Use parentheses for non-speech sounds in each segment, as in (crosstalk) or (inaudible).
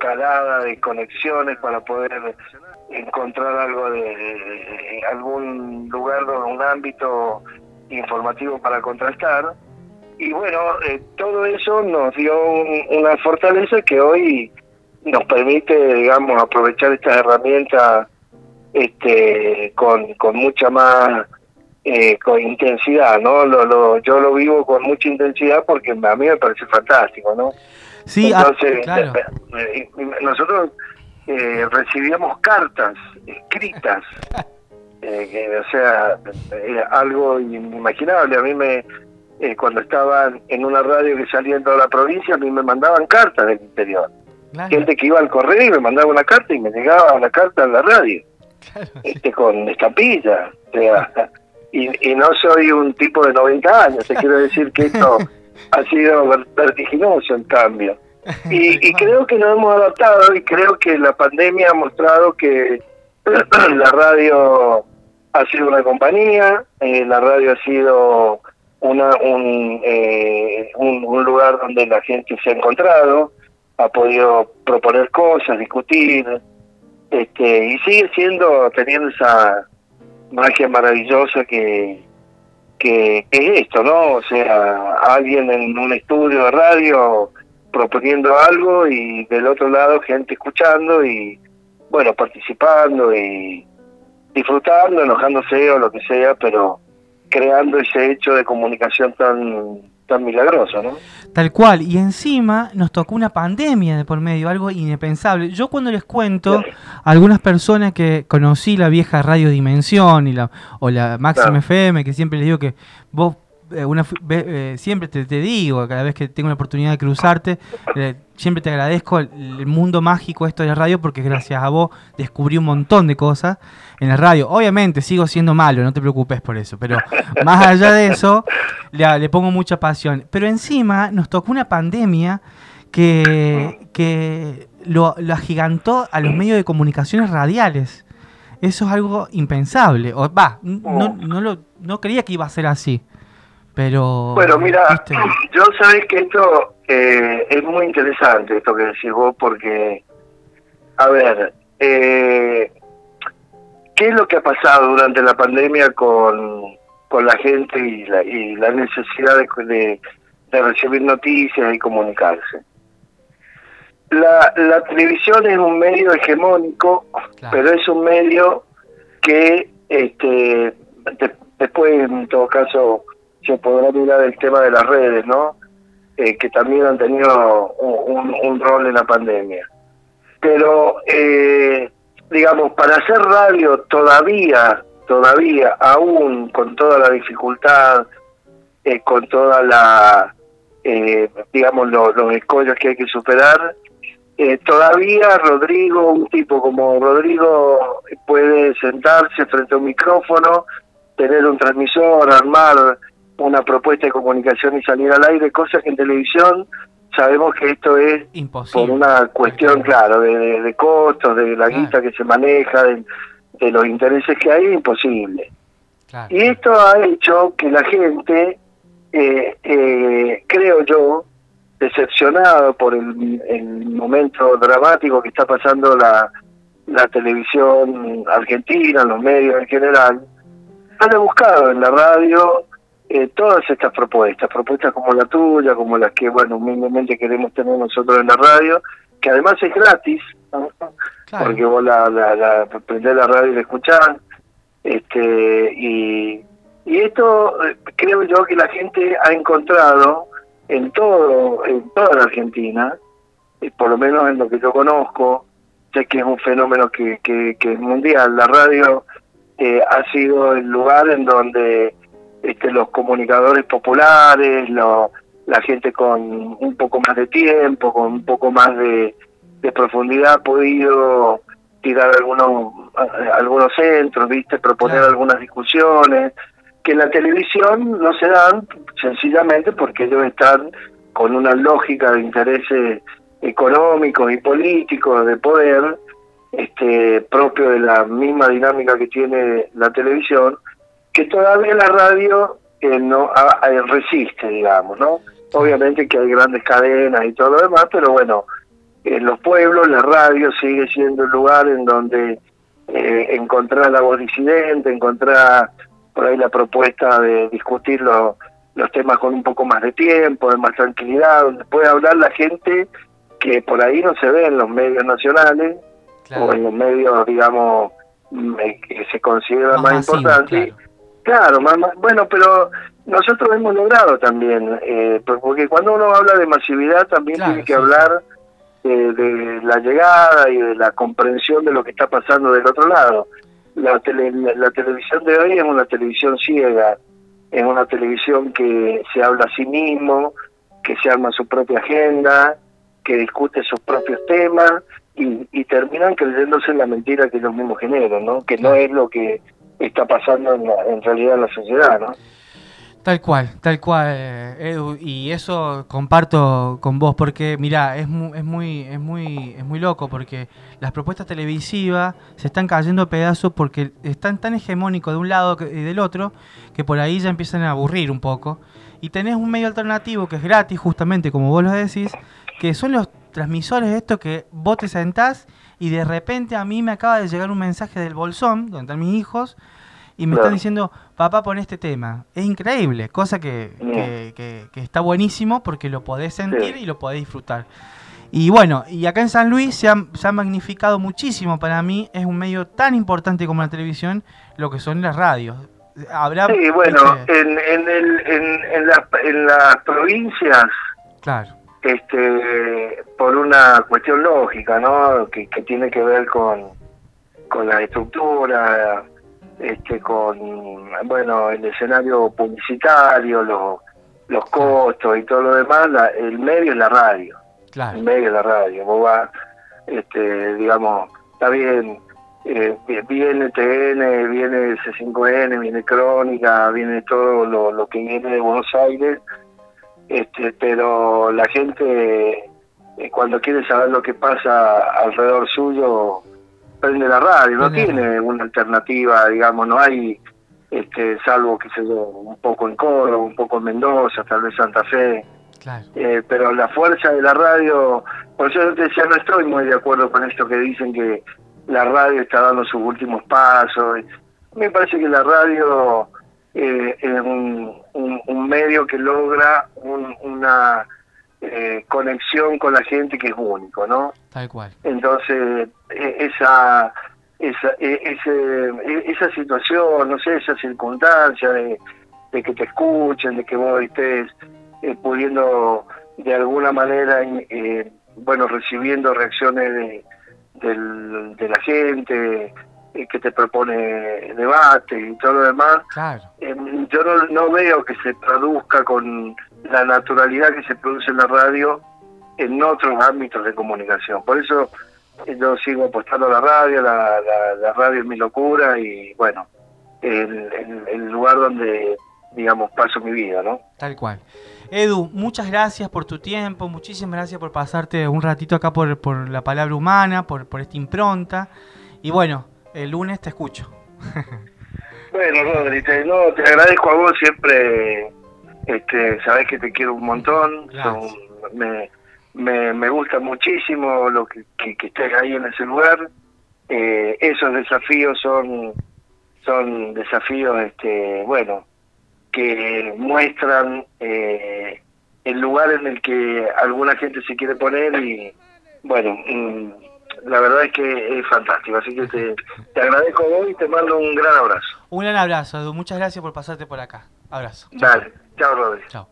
calada de conexiones para poder encontrar algo de, algún lugar, un ámbito informativo para contrastar. Y bueno, eh, todo eso nos dio una fortaleza que hoy nos permite, digamos, aprovechar estas herramientas este, con, con mucha más eh, con intensidad, ¿no? Lo, lo, yo lo vivo con mucha intensidad porque a mí me parece fantástico, ¿no? Sí, ah, Entonces, claro. Eh, nosotros eh, recibíamos cartas escritas, (laughs) eh, o sea, algo inimaginable. A mí me, cuando estaba en una radio que salía en toda la provincia, a mí me mandaban cartas del interior. Gente que iba al correo y me mandaba una carta y me llegaba la carta en la radio. este con estampilla. O sea, (laughs) y, y no soy un tipo de 90 años, te quiero decir que esto (laughs) ha sido vertiginoso en cambio. (laughs) Y, creo que nos hemos adaptado y creo que la pandemia ha mostrado que (clears throat) la radio ha sido una compañía, eh, la radio ha sido una, eh, un, un, lugar donde la gente se ha encontrado, ha podido proponer cosas, discutir, este, y sigue siendo, teniendo esa magia maravillosa que, que, es esto, ¿no? O sea, alguien en un estudio de radio proponiendo algo y del otro lado gente escuchando y, bueno, participando y disfrutando, enojándose o lo que sea, pero creando ese hecho de comunicación tan tan milagroso, ¿no? Tal cual, y encima nos tocó una pandemia de por medio, algo inepensable. Yo cuando les cuento a algunas personas que conocí la vieja Radio Dimensión y la, o la Máxima FM, que siempre les digo que vos una, eh, siempre te, digo, cada vez que tengo la oportunidad de cruzarte, eh, siempre te agradezco el, mundo mágico esto de la radio porque gracias a vos descubrí un montón de cosas en la radio. Obviamente sigo siendo malo, no te preocupes por eso, pero más allá de eso, le, pongo mucha pasión. Pero encima nos tocó una pandemia que, que lo, lo agigantó a los medios de comunicaciones radiales. Eso es algo impensable. Va, no, no, no creía que iba a ser así. Pero. Bueno, mira, (clears throat) yo sabes que esto eh, es muy interesante, esto que decís vos, porque. A ver, eh, ¿qué es lo que ha pasado durante la pandemia con, con la gente y la, y la necesidad de, de, recibir noticias y comunicarse? La, la televisión es un medio hegemónico, pero es un medio que este, después, en todo caso, se podrá mirar el tema de las redes, ¿no? Eh, que también han tenido un, rol en la pandemia. Pero, eh, digamos, para hacer radio todavía, todavía, aún con toda la dificultad, eh, con toda la, digamos, los escollos que hay que superar, todavía Rodrigo, un tipo como Rodrigo, puede sentarse frente a un micrófono, tener un transmisor, armar una propuesta de comunicación y salir al aire, cosas que en televisión sabemos que esto es por una cuestión, claro, de, costos, de la guita que se maneja, de, los intereses que hay, imposible. Y esto ha hecho que la gente, eh, eh, creo yo, decepcionado por el, el, momento dramático que está pasando la, la televisión argentina, los medios en general, han buscado en la radio eh, todas estas propuestas, propuestas como la tuya, como las que, bueno, humildemente queremos tener nosotros en la radio, que además es gratis, porque vos la, la, la prendés la radio y la escuchás, este, y, y esto eh, creo yo que la gente ha encontrado en todo, en toda la Argentina, y por lo menos en lo que yo conozco, sé que es un fenómeno que, que, que es mundial, la radio eh, ha sido el lugar en donde este, los comunicadores populares, la gente con un poco más de tiempo, con un poco más de, profundidad, ha podido tirar algunos algunos centros, viste, proponer algunas discusiones que en la televisión no se dan sencillamente porque ellos están con una lógica de intereses económicos y políticos de poder este propio de la misma dinámica que tiene la televisión que todavía la radio eh, no resiste, digamos, ¿no? Obviamente que hay grandes cadenas y todo lo demás, pero bueno, en los pueblos la radio sigue siendo el lugar en donde eh, encontrar la voz disidente, encontrar por ahí la propuesta de discutir los temas con un poco más de tiempo, de más tranquilidad, donde puede hablar la gente que por ahí no se ve en los medios nacionales o en los medios, digamos, que se consideran más, importantes. Claro, más, bueno, pero nosotros hemos logrado también, eh, porque cuando uno habla de masividad también tiene que hablar de, la llegada y de la comprensión de lo que está pasando del otro lado. La, la, televisión de hoy es una televisión ciega, es una televisión que se habla a sí mismo, que se arma su propia agenda, que discute sus propios temas y, y terminan creyéndose en la mentira que ellos mismos generan, ¿no? que no es lo que está pasando en, en realidad en la sociedad. ¿no? Tal cual, tal cual, Edu, y eso comparto con vos porque mira, es muy, es muy, es muy, es muy loco porque las propuestas televisivas se están cayendo a pedazos porque están tan hegemónicos de un lado y del otro que por ahí ya empiezan a aburrir un poco. Y tenés un medio alternativo que es gratis, justamente como vos lo decís, que son los transmisores estos que vos te sentás y de repente a mí me acaba de llegar un mensaje del bolsón, donde están mis hijos, y me están diciendo, papá, pon este tema. Es increíble, cosa que, que, está buenísimo porque lo podés sentir y lo podés disfrutar. Y bueno, y acá en San Luis se ha, se ha, magnificado muchísimo para mí, es un medio tan importante como la televisión, lo que son las radios. Habrá, sí, bueno, en, en, el, en, en, en las provincias, claro. este, por una cuestión lógica, ¿no? Que, que tiene que ver con, con la estructura, este, con bueno el escenario publicitario, los, los costos y todo lo demás, el medio es la radio. El medio es la radio. Vos vas, este, digamos, está bien, eh, viene TN, viene C5N, viene Crónica, viene todo lo, lo que viene de Buenos Aires, este, pero la gente eh, cuando quiere saber lo que pasa alrededor suyo prende la radio, no tiene una alternativa, digamos, no hay, este, salvo, que se yo, un poco en Córdoba, un poco en Mendoza, tal vez Santa Fe. Eh, pero la fuerza de la radio, por eso te decía, no estoy muy de acuerdo con esto que dicen que la radio está dando sus últimos pasos. Me parece que la radio eh, es un, un, medio que logra una eh, conexión con la gente que es único, ¿no? Tal cual. Entonces, e, esa, esa, e, ese, e, esa situación, no sé, esa circunstancia de, que te escuchen, de que vos estés eh, pudiendo de alguna manera, eh, bueno, recibiendo reacciones de, de la gente, que te propone debate y todo lo demás, yo no, no veo que se traduzca con la naturalidad que se produce en la radio en otros ámbitos de comunicación. Por eso eh, yo sigo apostando a la radio, la, la, radio es mi locura y bueno, el, el, lugar donde, digamos, paso mi vida, ¿no? Tal cual. Edu, muchas gracias por tu tiempo, muchísimas gracias por pasarte un ratito acá por, por la palabra humana, por, por esta impronta. Y bueno, el lunes te escucho. (laughs) bueno, Rodri, te, no, te agradezco a vos siempre este, sabes que te quiero un montón, me, me, me, gusta muchísimo lo que, que, estés ahí en ese lugar. Eh, esos desafíos son, son desafíos, este, bueno, que muestran eh, el lugar en el que alguna gente se quiere poner y, bueno, mm, la verdad es que es fantástico. Así que te, te agradezco hoy y te mando un gran abrazo. Un gran abrazo, Edu. Muchas gracias por pasarte por acá. Abrazo. Dale. Chao, Rodri. Chao.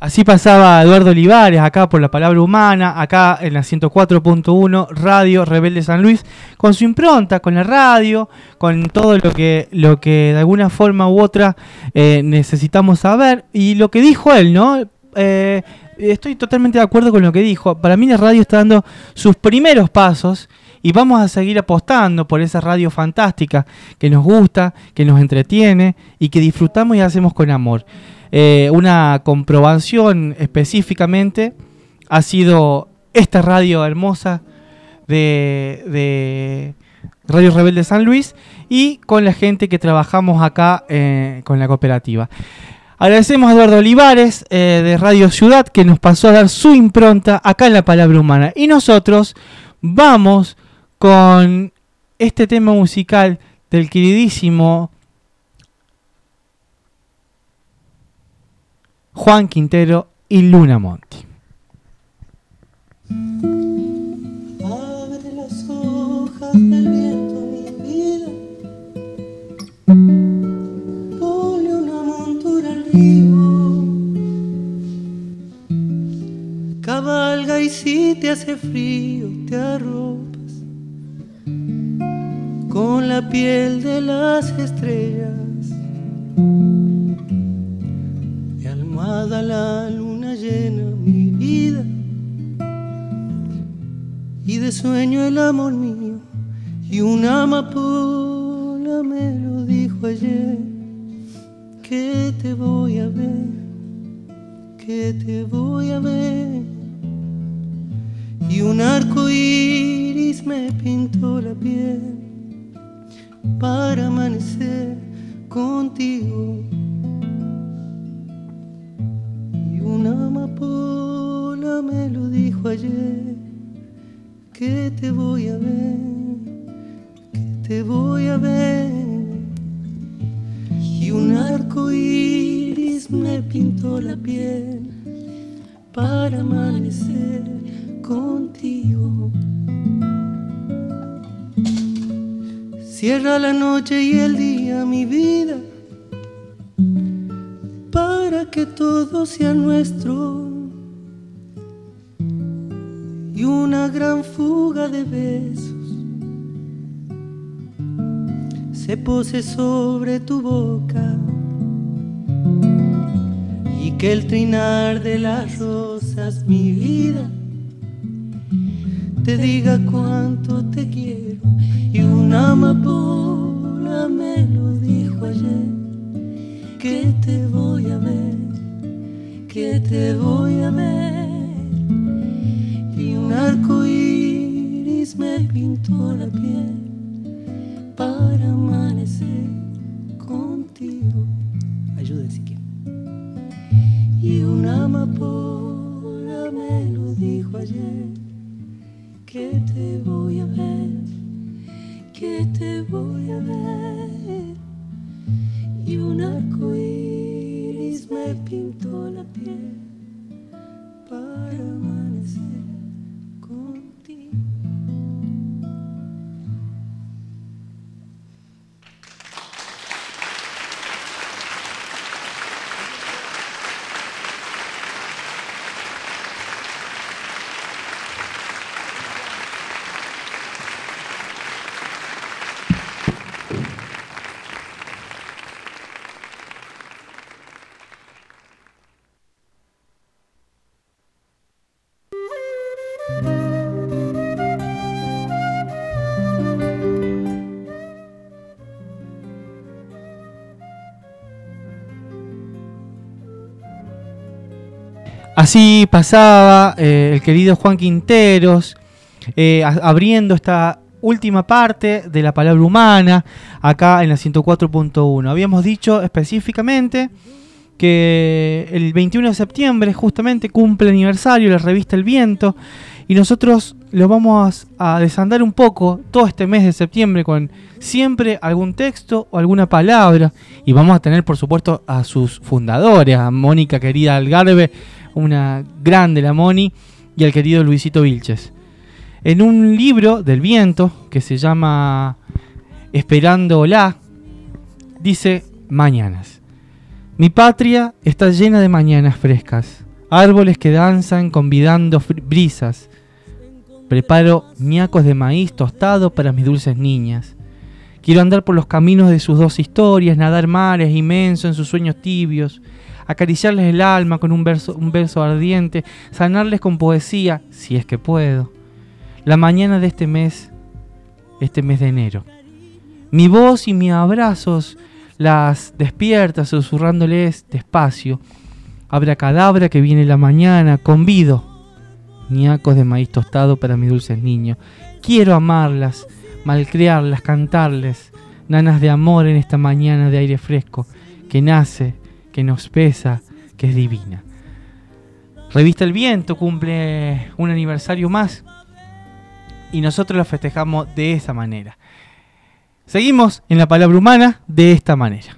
Así pasaba Eduardo Olivares, acá por la palabra humana, acá en la 104.1 Radio Rebelde San Luis, con su impronta, con la radio, con todo lo que, lo que de alguna forma u otra eh, necesitamos saber. Y lo que dijo él, ¿no? Eh, estoy totalmente de acuerdo con lo que dijo. Para mí la radio está dando sus primeros pasos y vamos a seguir apostando por esa radio fantástica que nos gusta, que nos entretiene y que disfrutamos y hacemos con amor. Eh, una comprobación específicamente ha sido esta radio hermosa de, Radio Rebelde San Luis y con la gente que trabajamos acá eh, con la cooperativa. Agradecemos a Eduardo Olivares eh, de Radio Ciudad que nos pasó a dar su impronta acá en la palabra humana. Y nosotros vamos con este tema musical del queridísimo Juan Quintero y Luna Monti. Te hace frío, te arropas con la piel de las estrellas. Y almohada la luna llena mi vida y de sueño el amor mío y una amapola me lo dijo ayer. Que te voy a ver que te voy a ver y un arco iris me pintó la piel para amanecer contigo y una amapola me lo dijo ayer que te voy a ver, que te voy a ver. Y un arco iris me pintó la piel para amanecer contigo. Cierra la noche y el día, mi vida, para que todo sea nuestro y una gran fuga de besos se pose sobre tu boca y que el trinar de las rosas, mi vida, te diga cuánto te quiero. Y una amapola me lo dijo ayer. Que te voy a ver, que te voy a ver y un arco iris me pintó la piel para amanecer voy Así pasaba eh, el querido Juan Quinteros, eh, abriendo esta última parte de la palabra humana, acá en la 104.1. Habíamos dicho específicamente que el 21 de septiembre justamente cumple el aniversario la revista El Viento y nosotros lo vamos a desandar un poco todo este mes de septiembre con siempre algún texto o alguna palabra y vamos a tener por supuesto a sus fundadores, a Mónica querida Algarve, una grande la Moni y al querido Luisito Vilches. En un libro del viento que se llama Esperando la dice mañanas. Mi patria está llena de mañanas frescas, árboles que danzan convidando brisas. Preparo ñacos de maíz tostado para mis dulces niñas. Quiero andar por los caminos de sus dos historias, nadar mares inmensos en sus sueños tibios, acariciarles el alma con un verso, un verso ardiente, sanarles con poesía, si es que puedo. La mañana de este mes, este mes de enero. Mi voz y mis abrazos las despierta susurrándoles despacio. Abracadabra que viene la mañana, convido. Niacos de maíz tostado para mis dulces niños. Quiero amarlas, malcriarlas, cantarles. Nanas de amor en esta mañana de aire fresco que nace, que nos pesa, que es divina. Revista El Viento cumple un aniversario más y nosotros lo festejamos de esa manera. Seguimos en la palabra humana de esta manera.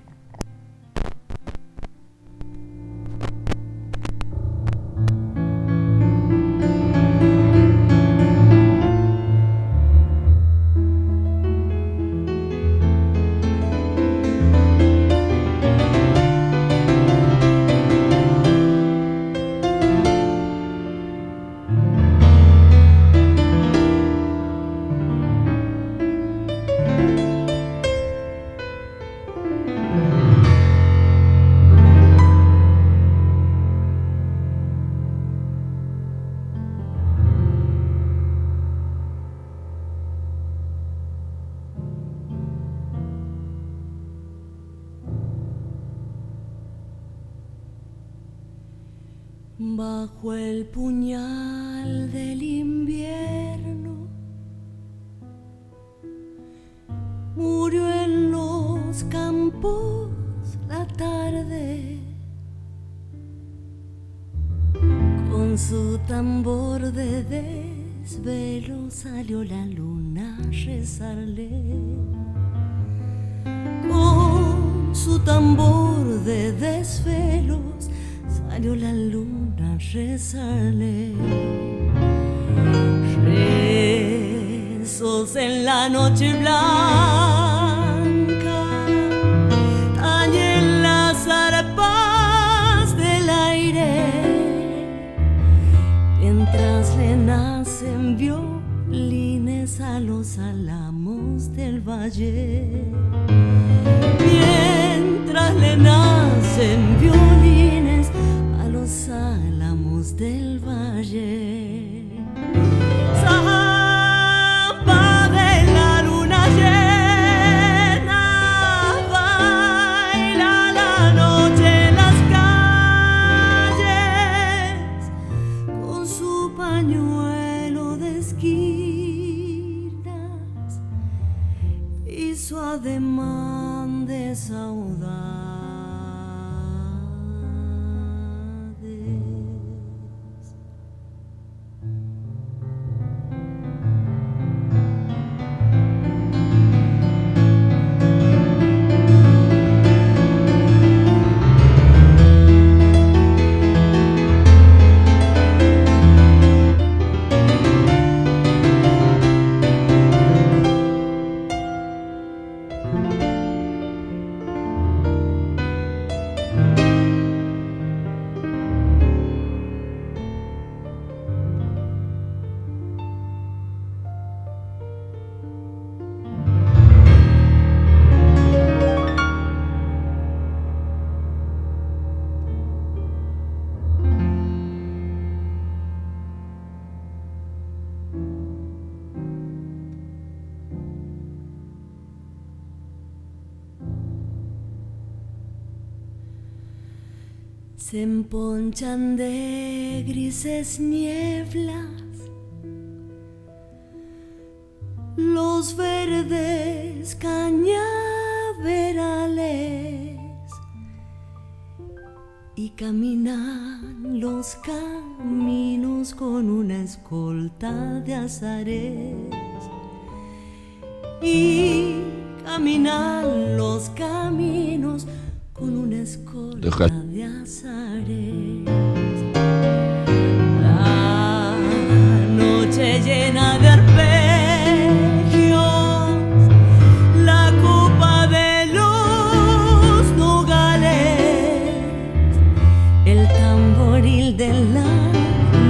Se emponchan de grises nieblas. Los verdes cañaverales. Y caminan los caminos con una escolta de azares. Y caminan los caminos con una escolta de azares. La noche llena de arpegios, la copa de los nogales, el tamboril de la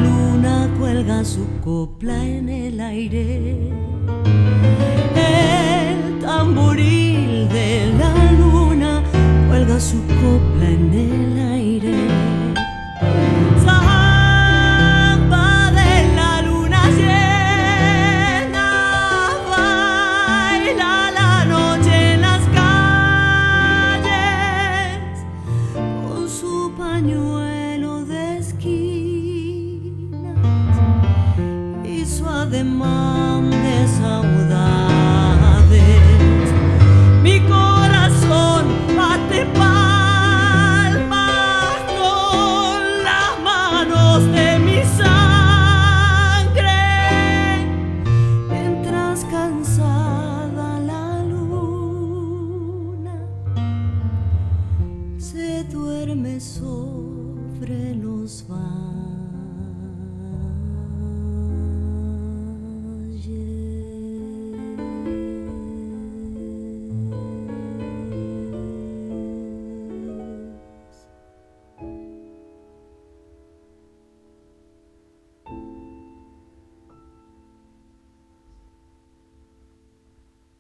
luna cuelga su copla en el aire. Cuelga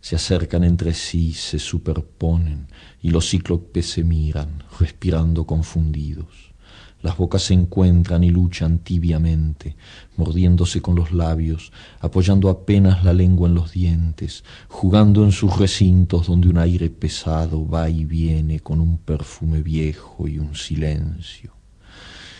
se acercan entre sí, se superponen, y los cíclopes se miran, respirando confundidos. Las bocas se encuentran y luchan tibiamente, mordiéndose con los labios, apoyando apenas la lengua en los dientes, jugando en sus recintos donde un aire pesado va y viene con un perfume viejo y un silencio.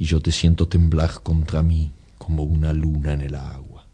y yo te siento temblar contra mí como una luna en el agua.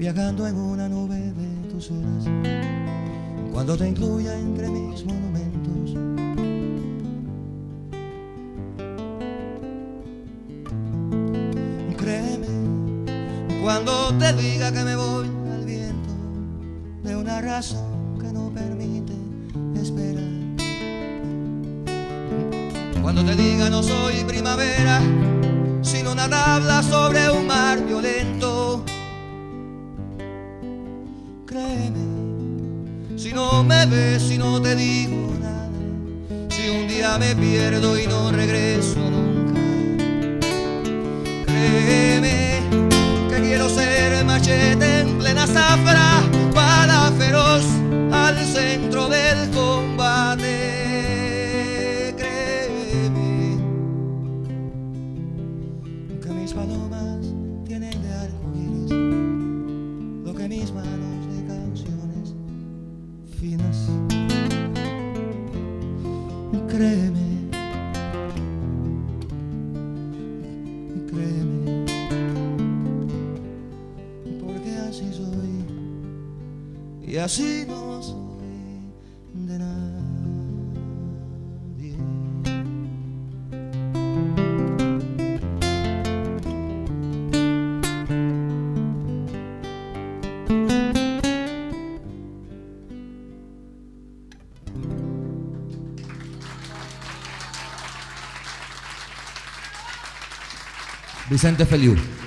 Viajando en una nube de tus horas, cuando te incluya entre mis monumentos cuando te diga que me voy al viento de una razón que no permite esperar. Cuando te diga no soy primavera, sino una tabla sobre un mar violento. no me ves y no te digo nada, si un día me pierdo y no regreso nunca, créeme que quiero ser machete en plena zafra, para feroz al centro del combate. Vicente Tafalhou.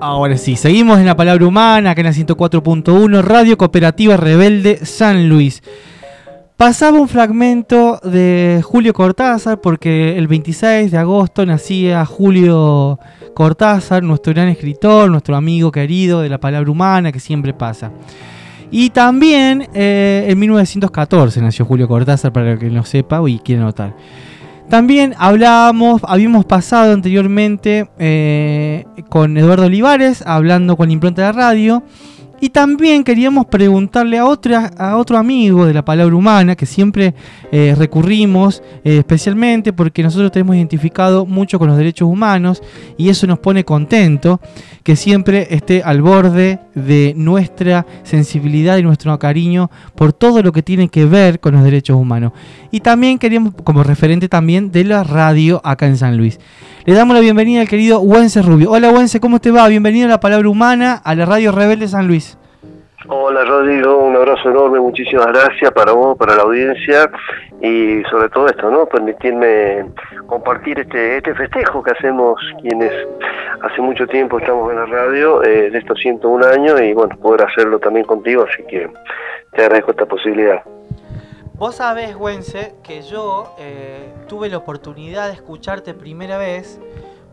Ahora sí, seguimos en la palabra humana, acá en la 104.1, Radio Cooperativa Rebelde San Luis. Pasaba un fragmento de Julio Cortázar porque el 26 de agosto nacía Julio Cortázar, nuestro gran escritor, nuestro amigo querido de la palabra humana que siempre pasa. Y también eh, en 1914 nació Julio Cortázar, para el que no sepa y quiera notar. También hablábamos, habíamos pasado anteriormente eh, con Eduardo Olivares, hablando con impronta de radio. Y también queríamos preguntarle a, otra, a otro amigo de la palabra humana, que siempre eh, recurrimos, eh, especialmente porque nosotros tenemos identificado mucho con los derechos humanos y eso nos pone contento, que siempre esté al borde de nuestra sensibilidad y nuestro cariño por todo lo que tiene que ver con los derechos humanos. Y también queríamos, como referente también de la radio acá en San Luis. Le damos la bienvenida al querido Wences Rubio. Hola Wences, ¿cómo te va? Bienvenido a la palabra humana, a la radio Rebelde San Luis. Hola Rodrigo, un abrazo enorme, muchísimas gracias para vos, para la audiencia y sobre todo esto, ¿no? Permitirme compartir este, este festejo que hacemos quienes hace mucho tiempo estamos en la radio, eh, de estos 101 años y bueno, poder hacerlo también contigo, así que te agradezco esta posibilidad. Vos sabés, Wense, que yo eh, tuve la oportunidad de escucharte primera vez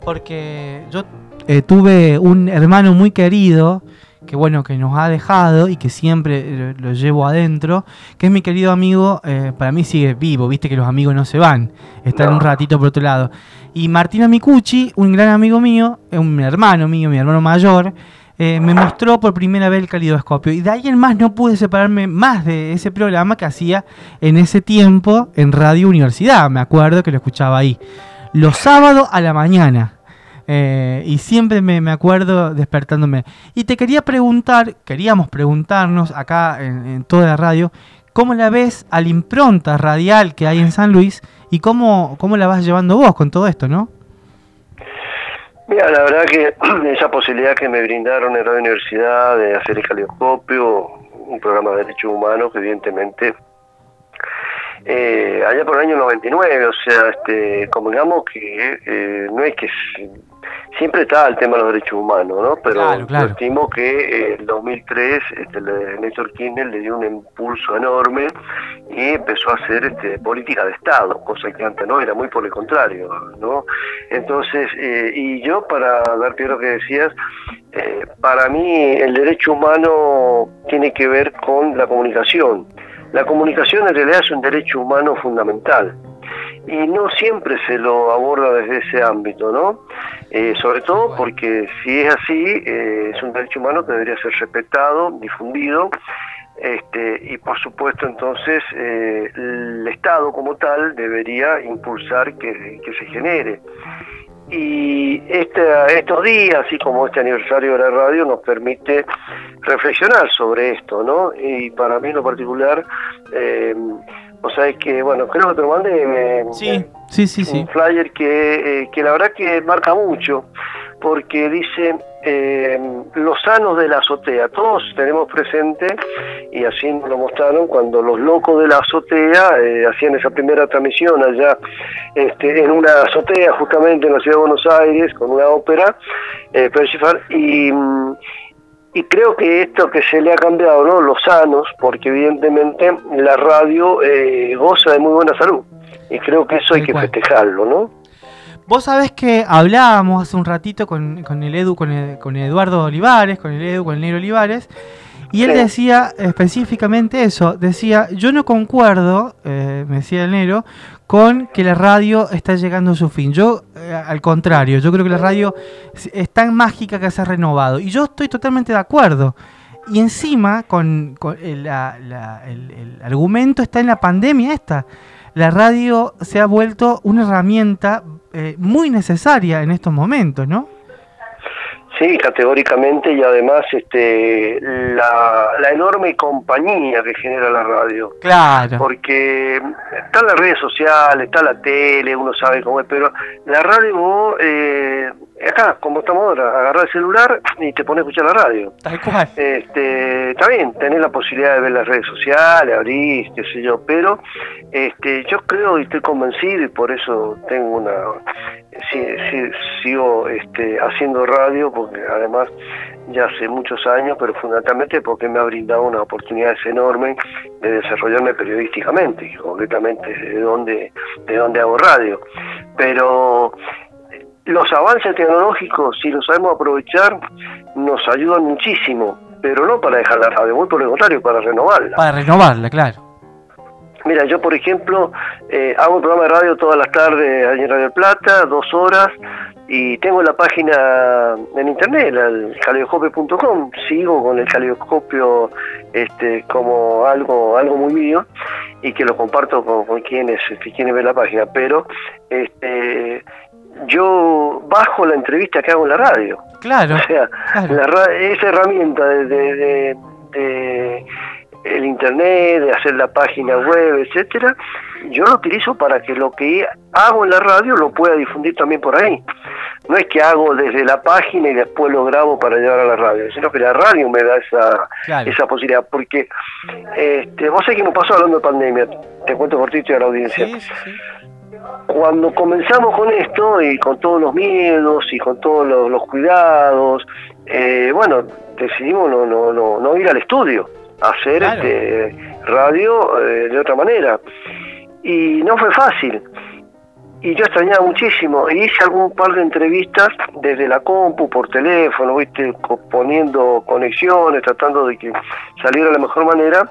porque yo eh, tuve un hermano muy querido que bueno, que nos ha dejado y que siempre lo llevo adentro, que es mi querido amigo, eh, para mí sigue vivo, viste que los amigos no se van, están un ratito por otro lado. Y Martina Micucci, un gran amigo mío, un hermano mío, mi hermano mayor, eh, me mostró por primera vez el calidoscopio. Y de ahí en más no pude separarme más de ese programa que hacía en ese tiempo en Radio Universidad. Me acuerdo que lo escuchaba ahí. Los sábados a la mañana. Eh, y siempre me, acuerdo despertándome. Y te quería preguntar, queríamos preguntarnos acá en, toda la radio, ¿cómo la ves a la impronta radial que hay en San Luis y cómo, cómo la vas llevando vos con todo esto, no? Mira, la verdad que (clears throat) esa posibilidad que me brindaron en Radio Universidad de hacer el calioscopio, un programa de derechos humanos evidentemente eh, allá por el año 99, o sea, este, como digamos que eh, no es que siempre está el tema de los derechos humanos, ¿no? Pero estimo que eh, el 2003 este, Néstor Kirchner le dio un impulso enorme y empezó a hacer este, política de Estado, cosa que antes no era, muy por el contrario, ¿no? Entonces, eh, y yo para dar pie a lo que decías, eh, para mí el derecho humano tiene que ver con la comunicación. La comunicación en realidad es un derecho humano fundamental y no siempre se lo aborda desde ese ámbito, ¿no? Eh, sobre todo porque si es así, eh, es un derecho humano que debería ser respetado, difundido, este, y por supuesto entonces eh, el Estado como tal debería impulsar que, se genere. Y este, estos días, así como este aniversario de la radio, nos permite reflexionar sobre esto, ¿no? Y para mí en lo particular, eh, o sea, es que, bueno, creo que te lo mandé, sí, sí, sí, sí. un flyer que, eh, que la verdad que marca mucho, porque dice eh, los sanos de la azotea. Todos tenemos presente, y así nos lo mostraron, cuando los locos de la azotea eh, hacían esa primera transmisión allá este, en una azotea, justamente en la ciudad de Buenos Aires, con una ópera, eh, y, y creo que esto que se le ha cambiado, ¿no? Los sanos, porque evidentemente la radio eh, goza de muy buena salud. Y creo que eso hay que festejarlo, ¿no? Vos sabés que hablábamos hace un ratito con, el Edu, con, Eduardo Olivares, con el Edu, con el Negro Olivares, y él decía específicamente eso, decía, yo no concuerdo, eh, me decía el Negro, con que la radio está llegando a su fin. Yo, eh, al contrario, yo creo que la radio es tan mágica que se ha renovado. Y yo estoy totalmente de acuerdo. Y encima, con, el, el argumento está en la pandemia esta. La radio se ha vuelto una herramienta eh, muy necesaria en estos momentos, ¿no? Sí, categóricamente y además este la, la, enorme compañía que genera la radio. Claro. Porque están las redes sociales, está la tele, uno sabe cómo es, pero la radio eh, acá, como estamos ahora, agarrar el celular y te pones a escuchar la radio. Tal cual. Este, está bien, tenés la posibilidad de ver las redes sociales, abrir, qué sé yo, pero este, yo creo y estoy convencido y por eso tengo una, sigo este, haciendo radio, porque además ya hace muchos años, pero fundamentalmente porque me ha brindado una oportunidad enorme de desarrollarme periodísticamente, y concretamente de donde, de donde hago radio. Pero los avances tecnológicos, si los sabemos aprovechar, nos ayudan muchísimo, pero no para dejar la radio, muy por el contrario, para renovarla. Para renovarla, claro. Mira, yo por ejemplo eh, hago un programa de radio todas las tardes allí en Radio Plata, dos horas, y tengo la página en internet, el caleidoscopio.com, sigo con el caleidoscopio este, como algo algo muy mío y que lo comparto con, quienes, este, quienes ven la página, pero este, yo bajo la entrevista que hago en la radio. Claro. O sea, esa herramienta de, el internet, de hacer la página web, etcétera, yo lo utilizo para que lo que hago en la radio lo pueda difundir también por ahí. No es que hago desde la página y después lo grabo para llevar a la radio, sino que la radio me da esa, esa posibilidad. Porque este, vos sabés que nos pasó hablando de pandemia, te cuento cortito a la audiencia. Sí, sí cuando comenzamos con esto y con todos los miedos y con todos los, cuidados, eh, bueno, decidimos no, no, no, no, ir al estudio, hacer este, radio eh, de otra manera. Y no fue fácil. Y yo extrañaba muchísimo. Y hice algún par de entrevistas desde la compu, por teléfono, ¿viste? poniendo conexiones, tratando de que saliera de la mejor manera.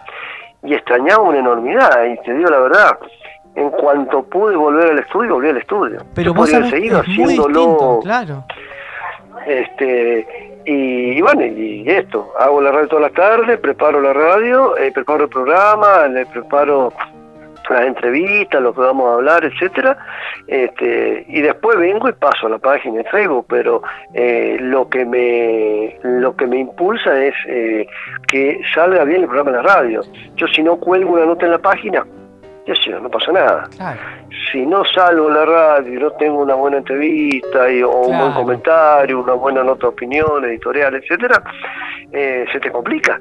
Y extrañaba una enormidad. Y te digo la verdad, en cuanto pude volver al estudio, volví al estudio. Pero vos sabés seguido haciéndolo. claro. Este, y, bueno, y esto, hago la radio todas las tardes, preparo la radio, eh, preparo el programa, le preparo las entrevistas, lo que vamos a hablar, etcétera, este, y después vengo y paso a la página de Facebook, pero eh, lo que me lo que me impulsa es eh, que salga bien el programa en la radio. Yo si no cuelgo una nota en la página, ya sé, no pasa nada. Si no salgo en la radio, no tengo una buena entrevista y, o un buen comentario, una buena nota de opinión, editorial, etcétera, eh, se te complica.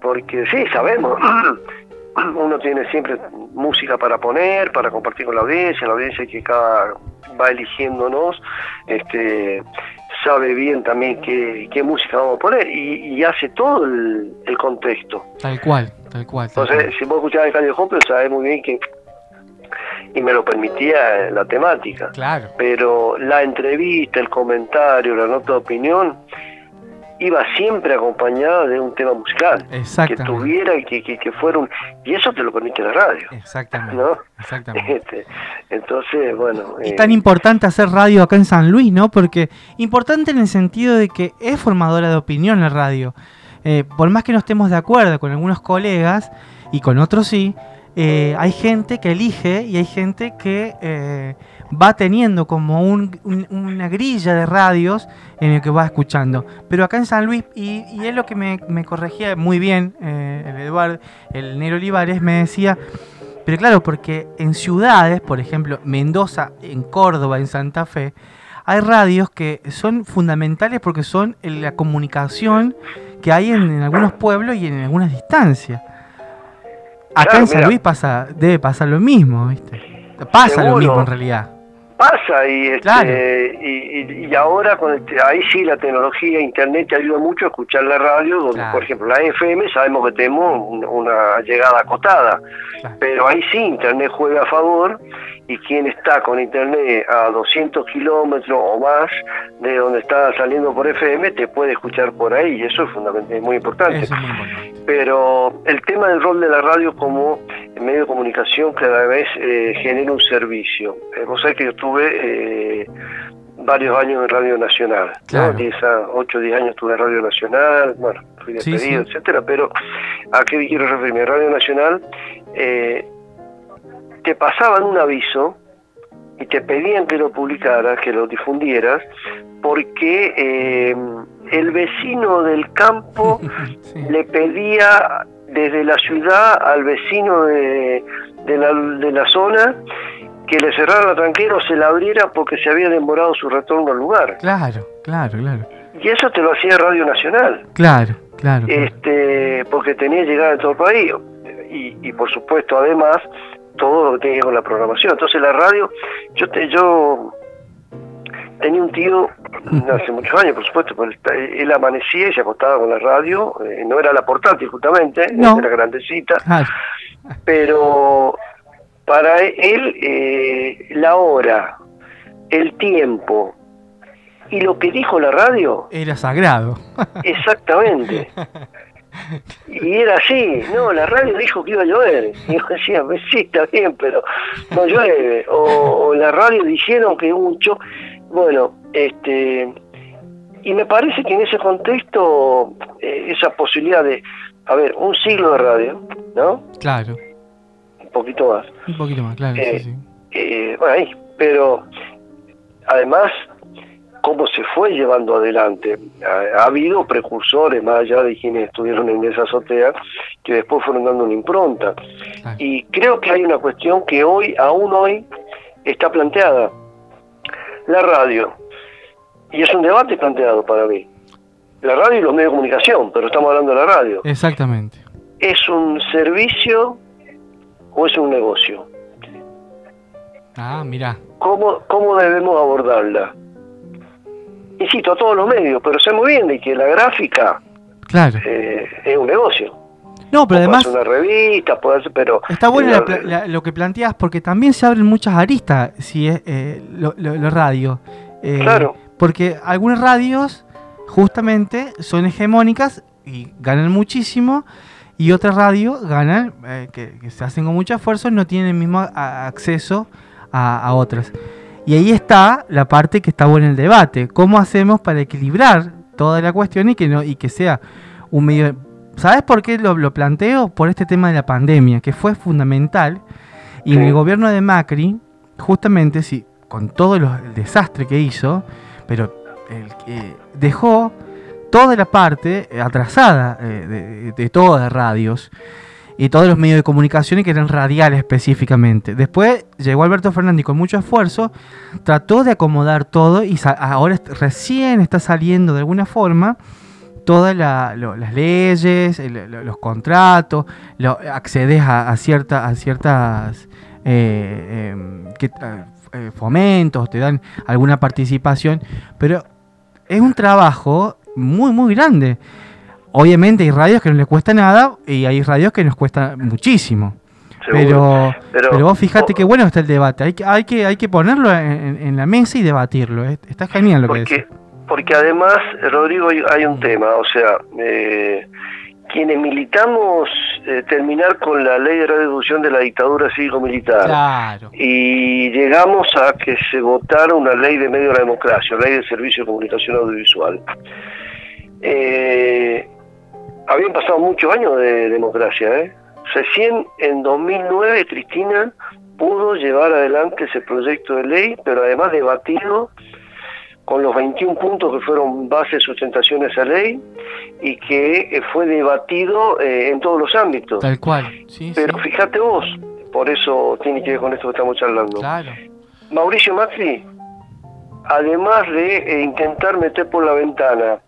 Porque sí, sabemos, (clears throat) uno tiene siempre música para poner, para compartir con la audiencia, la audiencia que cada va eligiéndonos, este sabe bien también qué, qué música vamos a poner y, hace todo el, contexto. Tal cual, tal cual. Entonces, si vos escuchás el Calle Hopper, sabés muy bien que y me lo permitía la temática. Claro. Pero la entrevista, el comentario, la nota de opinión, iba siempre acompañada de un tema musical. Que tuviera, que, que, que fuera un... Y eso te lo permite la radio. Exactamente. ¿no? Exactamente. (laughs) Este, entonces, bueno... Es tan eh, importante hacer radio acá en San Luis, ¿no? Porque importante en el sentido de que es formadora de opinión la radio. Eh, por más que no estemos de acuerdo con algunos colegas, y con otros sí, eh, hay gente que elige y hay gente que eh, va teniendo como una grilla de radios en el que va escuchando. Pero acá en San Luis, y, es lo que me, corregía muy bien eh, el Eduardo, el Nero Olivares, me decía, pero claro, porque en ciudades, por ejemplo, Mendoza, en Córdoba, en Santa Fe, hay radios que son fundamentales porque son la comunicación que hay en, algunos pueblos y en algunas distancias. Acá en San Luis pasa, debe pasar lo mismo, ¿viste? Pasa lo mismo en realidad pasa y, este, y, y, ahora con ahí sí la tecnología internet te ayuda mucho a escuchar la radio donde por ejemplo la FM sabemos que tenemos una llegada acotada pero ahí sí internet juega a favor y quien está con internet a 200 kilómetros o más de donde está saliendo por FM te puede escuchar por ahí y eso es fundamental muy importante. Pero el tema del rol de la radio como medio de comunicación cada vez eh, genera un servicio. Eh, vos sabés que yo estuve eh, varios años en Radio Nacional, claro. 8 o 10 años estuve en Radio Nacional, bueno, fui despedido, etcétera, pero ¿a qué quiero referirme? Radio Nacional eh, te pasaban un aviso y te pedían que lo publicaras, que lo difundieras, porque eh, el vecino del campo (laughs) le pedía desde la ciudad al vecino de, de, la, de la zona que le cerrara la tranquera o se la abriera porque se había demorado su retorno al lugar. Claro, claro, claro. Y eso te lo hacía Radio Nacional. Claro, claro. Este, porque tenía llegada en todo el país. Y, y por supuesto, además, todo lo que tiene que ver con la programación. Entonces la radio, yo te, yo tenía un tío hace muchos años, por supuesto, pero él amanecía y se acostaba con la radio, eh, no era la portátil justamente, no. era grandecita, pero para él eh, la hora, el tiempo y lo que dijo la radio era sagrado. Exactamente. (laughs) Y era así, no, la radio dijo que iba a llover. Y yo decía, pues sí, está bien, pero no llueve. O, la radio dijeron que hubo un choque. Bueno, este. Y me parece que en ese contexto, eh, esa posibilidad de, a ver, un siglo de radio, ¿no? Claro poquito más. Un poquito más, claro. Eh, eh, bueno, ahí, pero además, cómo se fue llevando adelante. Ha, habido precursores, más allá de quienes estuvieron en esa azotea, que después fueron dando una impronta. Y creo que hay una cuestión que hoy, aún hoy, está planteada. La radio. Y es un debate planteado para mí. La radio y los medios de comunicación, pero estamos hablando de la radio. Exactamente. Es un servicio o es un negocio? Ah, mira. ¿Cómo, ¿Cómo debemos abordarla? Insisto, a todos los medios, pero sé muy bien de que la gráfica claro. Eh, es un negocio. No, pero además. una revista, puede ser, pero. Está bueno lo que planteas porque también se abren muchas aristas si es eh, lo, radio. Eh, claro. Porque algunas radios, justamente, son hegemónicas y ganan muchísimo y otras radios ganan, eh, que, se hacen con mucho esfuerzo, no tienen el mismo acceso a, otras. Y ahí está la parte que está buena en el debate. ¿Cómo hacemos para equilibrar toda la cuestión y que, no, y que sea un medio... ¿Sabes por qué lo, planteo? Por este tema de la pandemia, que fue fundamental. Y en el gobierno de Macri, justamente, sí, con todo el desastre que hizo, pero el, dejó toda la parte atrasada eh, de, todas las radios y todos los medios de comunicación que eran radiales específicamente. Después llegó Alberto Fernández con mucho esfuerzo, trató de acomodar todo y ahora recién está saliendo de alguna forma todas las leyes, los contratos, accedes a, cierta, a ciertas eh, em, fomentos, te dan alguna participación, pero es un trabajo muy, muy grande. Obviamente hay radios que no les cuesta nada y hay radios que nos cuesta muchísimo. Pero, pero, vos fíjate que bueno está el debate. Hay que, hay que, hay que ponerlo en, la mesa y debatirlo. Está genial lo porque, que Porque además, Rodrigo, hay un tema. O sea, eh, quienes militamos eh, terminar con la ley de reducción de la dictadura cívico-militar y llegamos a que se votara una ley de medio de la democracia, ley de servicio de comunicación audiovisual. Eh, habían pasado muchos años de democracia, ¿eh? Recién en 2009 Cristina pudo llevar adelante ese proyecto de ley, pero además debatido con los 21 puntos que fueron base de sustentación de esa ley y que eh, fue debatido eh, en todos los ámbitos. Tal cual, sí. Pero fíjate vos, por eso tiene que ver con esto que estamos charlando. Claro. Mauricio Macri, además de eh, intentar meter por la ventana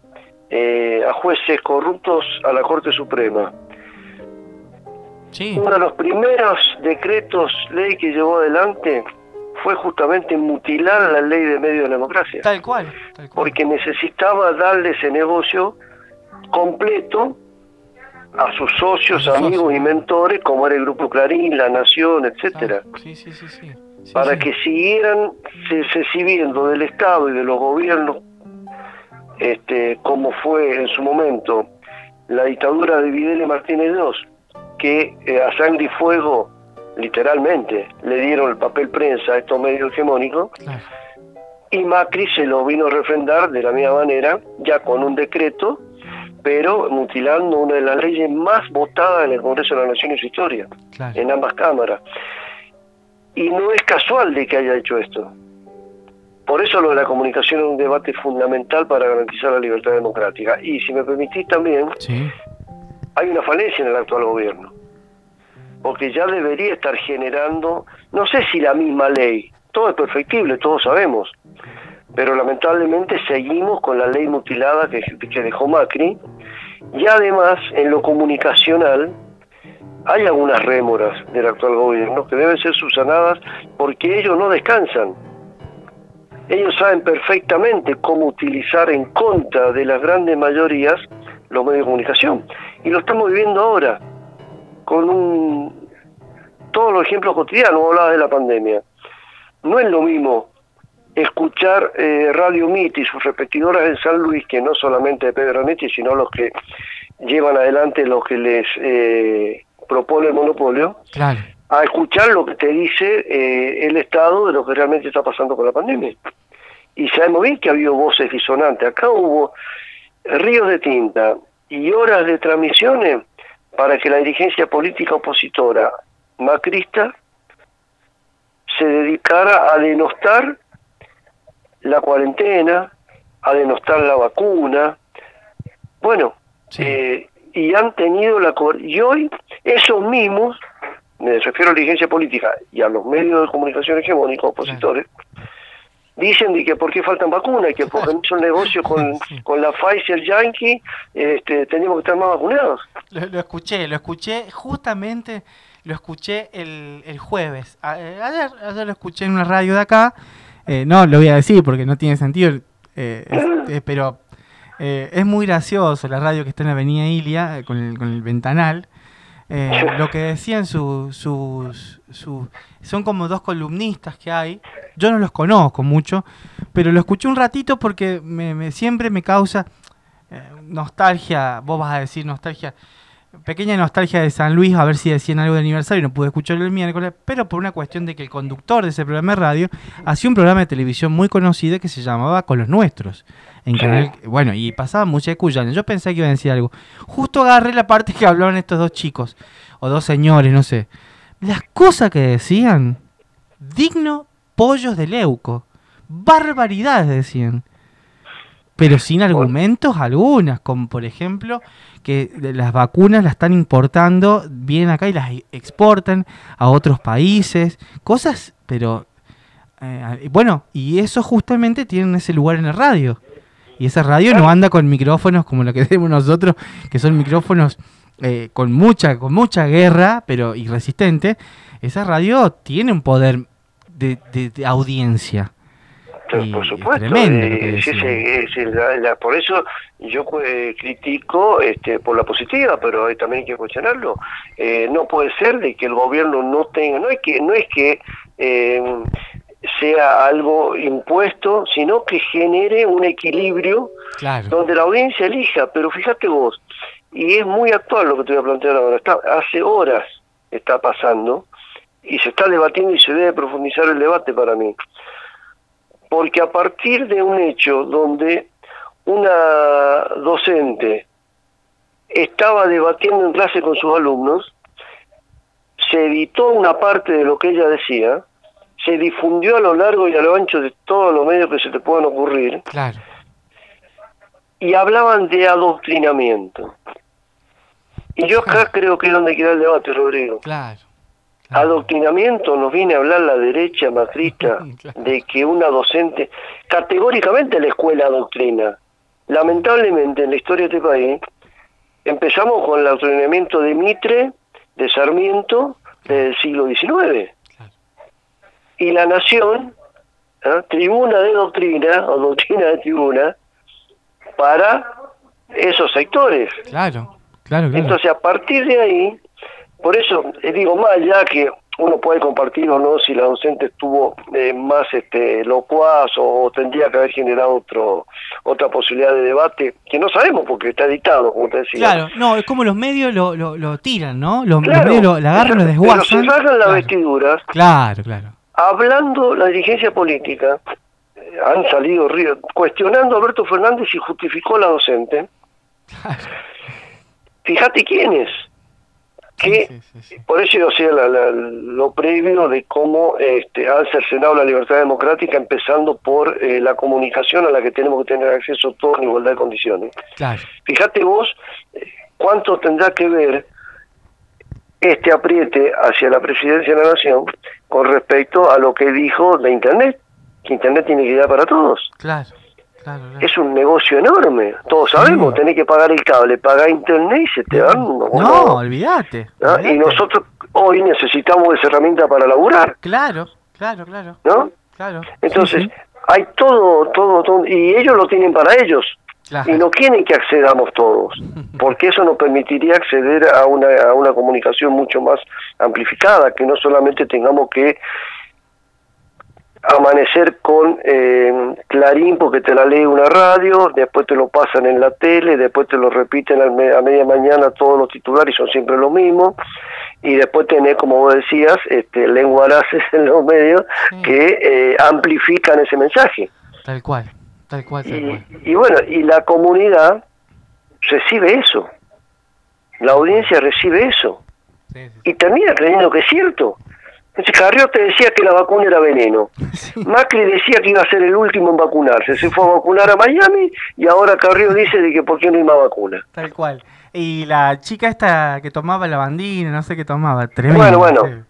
a jueces corruptos a la Corte Suprema, sí. uno de los primeros decretos ley que llevó adelante fue justamente mutilar la ley de medio de la democracia. Tal cual, tal cual. Porque necesitaba darle ese negocio completo a sus socios, A sus amigos socios. y mentores, como era el Grupo Clarín, La Nación, etcétera, Claro, Sí, sí, sí, para que siguieran se, recibiendo del Estado y de los gobiernos, este, como fue en su momento la dictadura de Videla Martínez II, que eh, a sangre y fuego, literalmente, le dieron el papel prensa a estos medios hegemónicos, Claro. y Macri se lo vino a refrendar de la misma manera, ya con un decreto, pero mutilando una de las leyes más votadas en el Congreso de la Nación en su historia, Claro. en ambas cámaras. Y no es casual de que haya hecho esto. Por eso lo de la comunicación es un debate fundamental para garantizar la libertad democrática. Y si me permitís también, Sí. hay una falencia en el actual gobierno, porque ya debería estar generando, no sé si la misma ley, todo es perfectible, todos sabemos, pero lamentablemente seguimos con la ley mutilada que, que dejó Macri, y además en lo comunicacional hay algunas rémoras del actual gobierno que deben ser subsanadas porque ellos no descansan. Ellos saben perfectamente cómo utilizar en contra de las grandes mayorías los medios de comunicación. Y lo estamos viviendo ahora, con un, todos los ejemplos cotidianos, hablaba de la pandemia. No es lo mismo escuchar eh, Radio MIT y sus repetidoras en San Luis, que no solamente de Pedro Anetti, sino los que llevan adelante lo que les eh, propone el monopolio, Claro. A escuchar lo que te dice eh, el Estado de lo que realmente está pasando con la pandemia. Y sabemos bien que ha habido voces disonantes. Acá hubo ríos de tinta y horas de transmisiones para que la dirigencia política opositora macrista se dedicara a denostar la cuarentena, a denostar la vacuna. Bueno, Sí. eh, y han tenido la... Y hoy esos mismos, me refiero a la dirigencia política y a los medios de comunicación hegemónicos opositores, dicen de que por qué faltan vacunas y que porque no (laughs) hizo el negocio con, con la Pfizer Yankee, este, teníamos que estar más vacunados. Lo, lo escuché, lo escuché justamente, lo escuché el, el jueves. A- eh, ayer, ayer lo escuché en una radio de acá. eh, no lo voy a decir porque no tiene sentido, eh, es- eh, pero eh, es muy gracioso la radio que está en la Avenida Ilia con el, con el ventanal. Eh, lo que decían sus, sus, sus- son como dos columnistas que hay. Yo no los conozco mucho, pero lo escuché un ratito porque me, me- siempre me causa eh, nostalgia. Vos vas a decir nostalgia. Pequeña nostalgia de San Luis, a ver si decían algo de aniversario, no pude escucharlo el miércoles, pero por una cuestión de que el conductor de ese programa de radio hacía un programa de televisión muy conocido que se llamaba Con los Nuestros. En Sí. canal, bueno, y pasaba mucha Cuyana. Yo pensé que iba a decir algo. Justo agarré la parte que hablaban estos dos chicos, o dos señores, no sé. Las cosas que decían, digno pollos de leuco. Barbaridades decían. Pero sin argumentos algunas, como por ejemplo que las vacunas las están importando, vienen acá y las e- exportan a otros países, cosas, pero eh, bueno, y eso justamente tienen ese lugar en la radio. Y esa radio no anda con micrófonos como lo que (laughs) tenemos nosotros, que son micrófonos eh, con mucha con mucha guerra, pero irresistente. Esa radio tiene un poder de, de- de audiencia. Pero, Y por es supuesto, eh, la- la- por eso yo eh, critico este, por la positiva, pero eh, también hay que cuestionarlo. Eh, no puede ser de que el gobierno no tenga, no es que no es que eh, sea algo impuesto, sino que genere un equilibrio Claro. donde la audiencia elija. Pero fíjate vos, y es muy actual lo que te voy a plantear ahora. Está, hace horas está pasando y se está debatiendo y se debe profundizar el debate para mí porque a partir de un hecho donde una docente estaba debatiendo en clase con sus alumnos, se editó una parte de lo que ella decía, se difundió a lo largo y a lo ancho de todos los medios que se te puedan ocurrir, Claro. y hablaban de adoctrinamiento. Y yo acá creo que es donde queda el debate, Rodrigo. Claro. Adoctrinamiento nos viene a hablar la derecha macrista (laughs) de que una docente, categóricamente la escuela adoctrina. Lamentablemente en la historia de este país empezamos con el adoctrinamiento de Mitre, de Sarmiento, del siglo XIX. Y la nación, ¿ah? tribuna de doctrina, o doctrina de tribuna, para esos sectores. Claro, claro, claro. Entonces, a partir de ahí, por eso eh, digo más ya que uno puede compartir o no si la docente estuvo eh, más este locuaz o, tendría que haber generado otro otra posibilidad de debate que no sabemos porque está editado como te decía Claro, no, es como los medios lo, lo, lo tiran, ¿no? Los, medios lo, la agarran, lo pero desguazan. se sacan las Claro. vestiduras Claro, claro. hablando la dirigencia política eh, han salido ríos cuestionando a Alberto Fernández si justificó a la docente fíjate quiénes que por eso, sea, la- la- lo previo de cómo este, han cercenado la libertad democrática, empezando por eh, la comunicación a la que tenemos que tener acceso todos en igualdad de condiciones. Claro, Fíjate vos eh, cuánto tendrá que ver este apriete hacia la presidencia de la nación con respecto a lo que dijo de Internet, que Internet tiene que dar para todos. claro, claro. claro. Es un negocio enorme, todos sabemos, Sí. tenés que pagar el cable, pagar Internet y se te dan... No, olvídate. ¿no? olvídate. Y nosotros hoy necesitamos esa herramienta para laburar, Claro, claro, claro. ¿no? Claro. Entonces, Sí, sí. hay todo, todo, todo, y ellos lo tienen para ellos, Claro. y no quieren que accedamos todos, (laughs) porque eso nos permitiría acceder a una, a una comunicación mucho más amplificada, que no solamente tengamos que amanecer con eh, Clarín porque te la lee una radio, después te lo pasan en la tele, después te lo repiten a media mañana todos los titulares son siempre lo mismo, y después tenés, como vos decías, este, lenguaraces (laughs) en los medios Sí. que eh, amplifican ese mensaje. Tal cual, tal cual, tal Y, cual. y bueno, y la comunidad recibe eso, la audiencia recibe eso, Sí, sí, y termina creyendo que es cierto. Carrió te decía que la vacuna era veneno. Macri decía que iba a ser el último en vacunarse. Se fue a vacunar a Miami y ahora Carrió dice de que por qué no hay más vacuna. Tal cual. Y la chica esta que tomaba la bandina, no sé qué tomaba, tremendo. Bueno, bueno.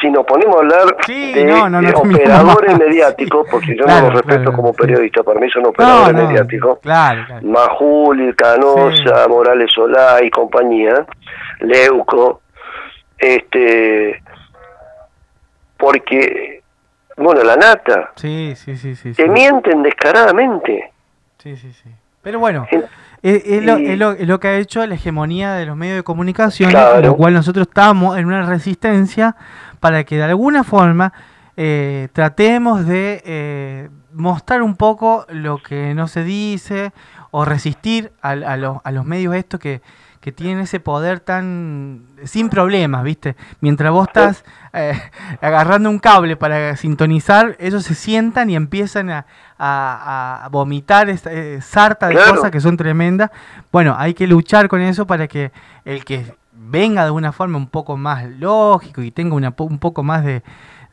Si nos ponemos a hablar Sí, de, no, no, no de terminamos operadores (laughs) mediáticos, porque yo Claro, no los respeto claro, como sí. periodista, para mí son operadores mediáticos. Claro, claro. Majul, Canosa, Sí. Morales Solá y compañía, Leuco, este, porque, bueno, la nata, Sí, sí, sí, sí. sí. te mienten descaradamente. Sí, sí, sí. Pero bueno, En- es, es lo, es lo- es lo que ha hecho la hegemonía de los medios de comunicación, Claro. lo cual nosotros estamos en una resistencia para que de alguna forma eh, tratemos de eh, mostrar un poco lo que no se dice o resistir a, a los medios estos que, que tienen ese poder tan sin problemas, ¿viste? Mientras vos estás eh, agarrando un cable para sintonizar, ellos se sientan y empiezan a, a- a vomitar esa, eh, sarta de Claro. cosas que son tremendas. Bueno, hay que luchar con eso para que el que venga de una forma un poco más lógico y tenga una, un poco más de,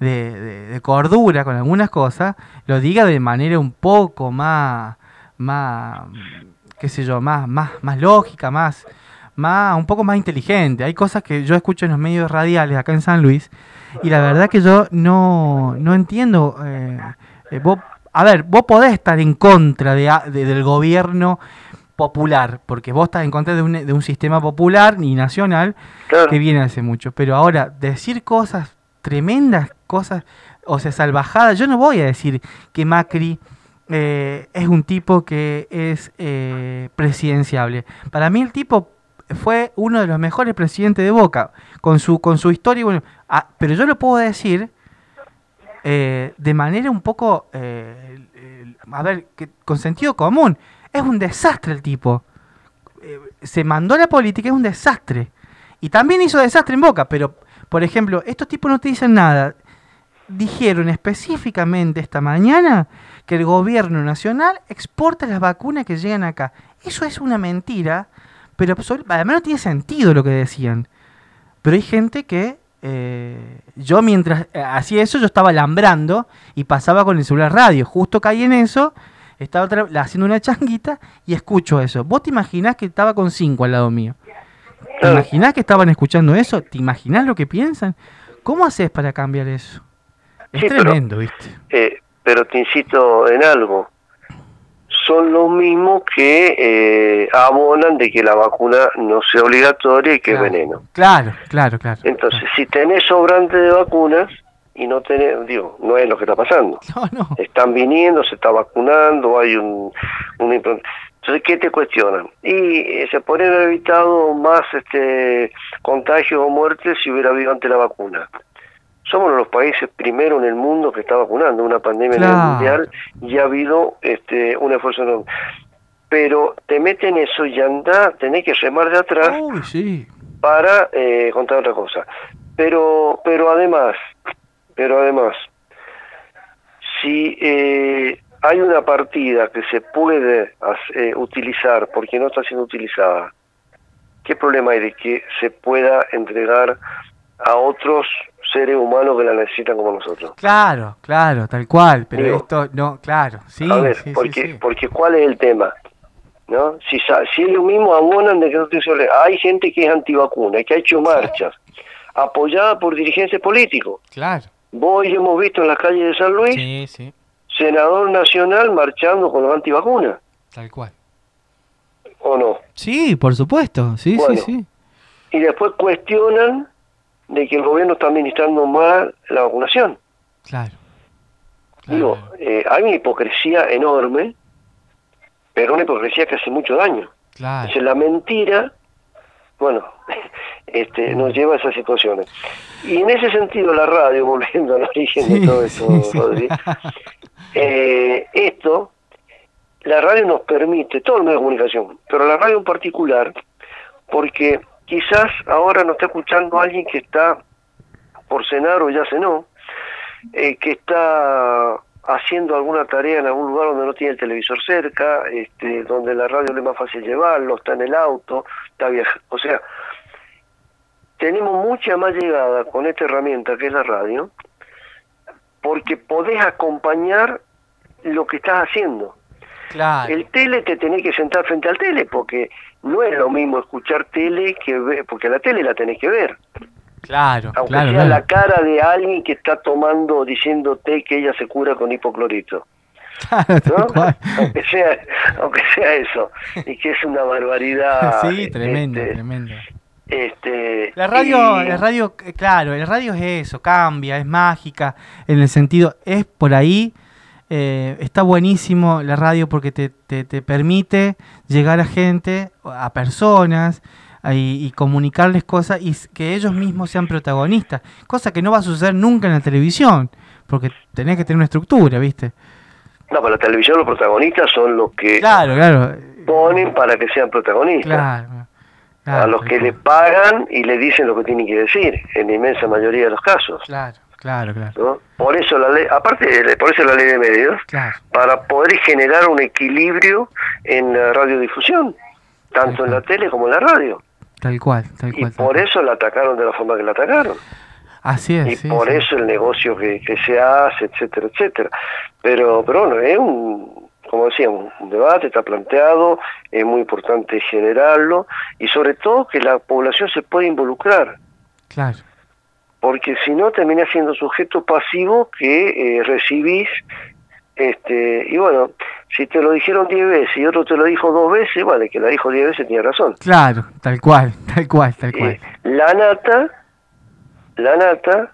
de- de- de cordura con algunas cosas, lo diga de manera un poco más, más qué sé yo, más, más, más lógica, más, más, un poco más inteligente. Hay cosas que yo escucho en los medios radiales acá en San Luis y la verdad que yo no, no entiendo. eh, eh, vos, a ver, vos podés estar en contra de, del gobierno popular, porque vos estás en contra de un, de un sistema popular y nacional Claro. que viene hace mucho. Pero ahora, decir cosas tremendas, cosas, o sea, salvajadas, yo no voy a decir que Macri eh, es un tipo que es eh, presidenciable. Para mí el tipo fue uno de los mejores presidentes de Boca, con su, con su historia, bueno, ah, pero yo lo puedo decir eh, de manera un poco, eh, a ver, que, con sentido común. Es un desastre el tipo. Eh, se mandó la política, es un desastre. Y también hizo desastre en Boca, pero, por ejemplo, estos tipos no te dicen nada. Dijeron específicamente esta mañana que el gobierno nacional exporta las vacunas que llegan acá. Eso es una mentira, pero además no tiene sentido lo que decían. Pero hay gente que eh, yo mientras eh, hacía eso, yo estaba alambrando y pasaba con el celular radio. Justo caí en eso, estaba haciendo una changuita y escucho eso. ¿Vos te imaginás que estaba con cinco al lado mío? ¿Te imaginás que estaban escuchando eso? ¿Te imaginás lo que piensan? ¿Cómo haces para cambiar eso? Es tremendo, ¿viste? Eh, pero te insisto en algo son los mismos que eh, abonan de que la vacuna no sea obligatoria y que es veneno. Claro, claro, claro. Entonces, si tenés sobrante de vacunas y no tenés, digo, no es lo que está pasando. (laughs) No, no. Están viniendo, se está vacunando, hay un, un entonces, ¿qué te cuestionan? Y eh, se podrían haber evitado más este contagios o muertes si hubiera habido ante la vacuna somos uno de los países primero en el mundo que está vacunando, una pandemia mundial y ha habido este un esfuerzo enorme. Pero te meten eso y anda, tenés que remar de atrás para eh, contar otra cosa. Pero, pero además, pero además, si eh, hay una partida que se puede eh, utilizar porque no está siendo utilizada, ¿qué problema hay de que se pueda entregar a otros seres humanos que la necesitan como nosotros. Claro, claro, tal cual, pero esto no, claro, sí. A ver, porque, porque ¿cuál es el tema? ¿No? Si, si ellos mismos abonan de que no hay gente que es antivacuna, que ha hecho marchas, apoyada por dirigentes políticos. Claro. Vos y hemos visto en las calles de San Luis, senador nacional marchando con los antivacunas. Tal cual. ¿O no? Sí, por supuesto, sí, sí, sí. Y después cuestionan de que el gobierno está administrando mal la vacunación. Claro. Digo, eh, hay una hipocresía enorme, pero una hipocresía que hace mucho daño. Claro. la mentira, bueno, (laughs) este, nos lleva a esas situaciones. Y en ese sentido, la radio, (laughs) volviendo al origen de todo esto, eh, esto, la radio nos permite, todo el medio de comunicación, pero la radio en particular, porque quizás ahora nos está escuchando alguien que está por cenar o ya cenó, eh, que está haciendo alguna tarea en algún lugar donde no tiene el televisor cerca, este, donde la radio le es más fácil llevarlo, está en el auto, está viajando. O sea, tenemos mucha más llegada con esta herramienta que es la radio, porque podés acompañar lo que estás haciendo. El tele te tenés que sentar frente al tele porque no es lo mismo escuchar tele que ver, porque la tele la tenés que ver. Claro, Aunque claro, sea la cara de alguien que está tomando, diciéndote que ella se cura con hipoclorito. aunque, sea, aunque sea eso, y que es una barbaridad. (laughs) sí, tremendo, este, tremendo. Este, la radio, la radio, claro, el radio es eso, cambia, es mágica, en el sentido, es por ahí eh, está buenísimo la radio porque te, te, permite llegar a gente, a personas y, comunicarles cosas y que ellos mismos sean protagonistas, cosa que no va a suceder nunca en la televisión, porque tenés que tener una estructura, ¿viste? No, para la televisión los protagonistas son los que claro, claro. ponen para que sean protagonistas. a los que le pagan y le dicen lo que tienen que decir, en la inmensa mayoría de los casos. Claro. Claro, claro. Por eso la ley, aparte, por eso la ley de medios, para poder generar un equilibrio en la radiodifusión, tanto en la tele como en la radio. Tal cual, tal cual. Y por eso la atacaron de la forma que la atacaron. Así es. Y por eso el negocio que, que se hace, etcétera, etcétera. Pero, pero bueno, es un, como decíamos, un debate, está planteado, es muy importante generarlo y sobre todo que la población se pueda involucrar. Claro porque si no termina siendo sujeto pasivo que eh, recibís, este, y bueno, si te lo dijeron diez veces y otro te lo dijo dos veces, vale, que la dijo diez veces tiene razón. Claro, tal cual, (laughs) tal cual, tal cual. la nata, la nata,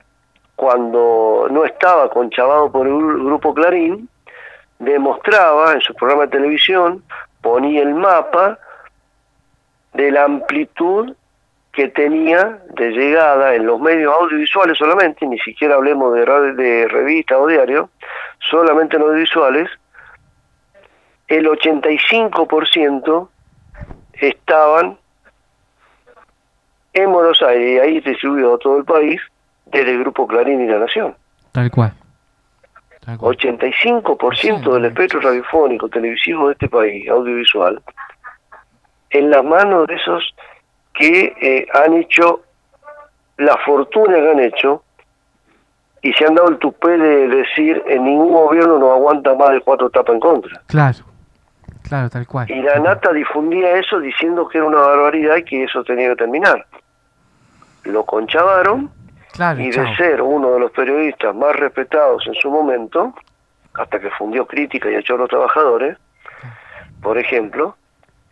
cuando no estaba conchavado por el grupo Clarín, demostraba en su programa de televisión, ponía el mapa de la amplitud que tenía de llegada en los medios audiovisuales solamente, ni siquiera hablemos de, radio, de revista o diario, solamente en audiovisuales, el 85% estaban en Buenos Aires y ahí distribuido a todo el país desde el Grupo Clarín y La Nación. Tal cual. 85% del espectro radiofónico televisivo de este país, audiovisual, en las manos de esos que eh, han hecho la fortuna que han hecho y se han dado el tupé de decir en ningún gobierno no aguanta más de cuatro tapas en contra. Claro, claro, tal cual. Y la nata difundía eso diciendo que era una barbaridad y que eso tenía que terminar. Lo conchavaron claro, y chao. de ser uno de los periodistas más respetados en su momento, hasta que fundió crítica y echó a los trabajadores, por ejemplo,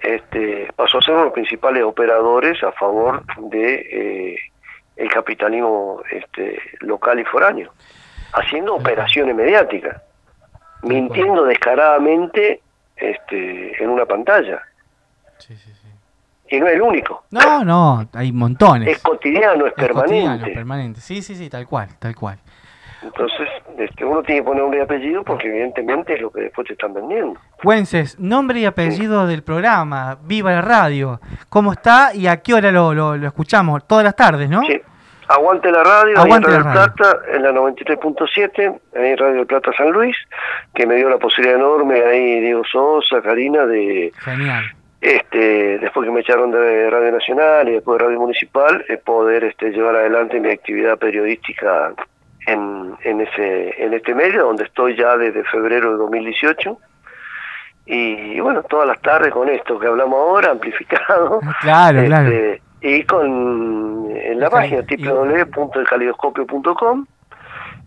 este, pasó a ser uno de los principales operadores a favor de eh, el capitalismo este, local y foráneo, haciendo operaciones mediáticas, mintiendo descaradamente este, en una pantalla. Sí, sí, sí. Y no es el único. No, no, hay montones. Es cotidiano, es, Es cotidiano, permanente. permanente. Sí, sí, sí, tal cual, tal cual. Entonces, este, uno tiene que poner nombre y apellido porque evidentemente es lo que después te están vendiendo. Güences, nombre y apellido del programa, Viva la Radio. ¿Cómo está y a qué hora lo, lo, lo escuchamos? Todas las tardes, ¿no? Sí. Aguante la radio, Aguante en la Radio radio. Plata, en la 93.7, ahí en Radio del Plata San Luis, que me dio la posibilidad enorme ahí Diego Sosa, Karina, de Genial. este después que me echaron de Radio Nacional y después de Radio Municipal, eh, poder este llevar adelante mi actividad periodística en, en ese en este medio, donde estoy ya desde febrero de 2018. Y bueno, todas las tardes con esto que hablamos ahora, (laughs) amplificado. Claro, claro. Este, y con en la Y- página y- www.elcalidoscopio.com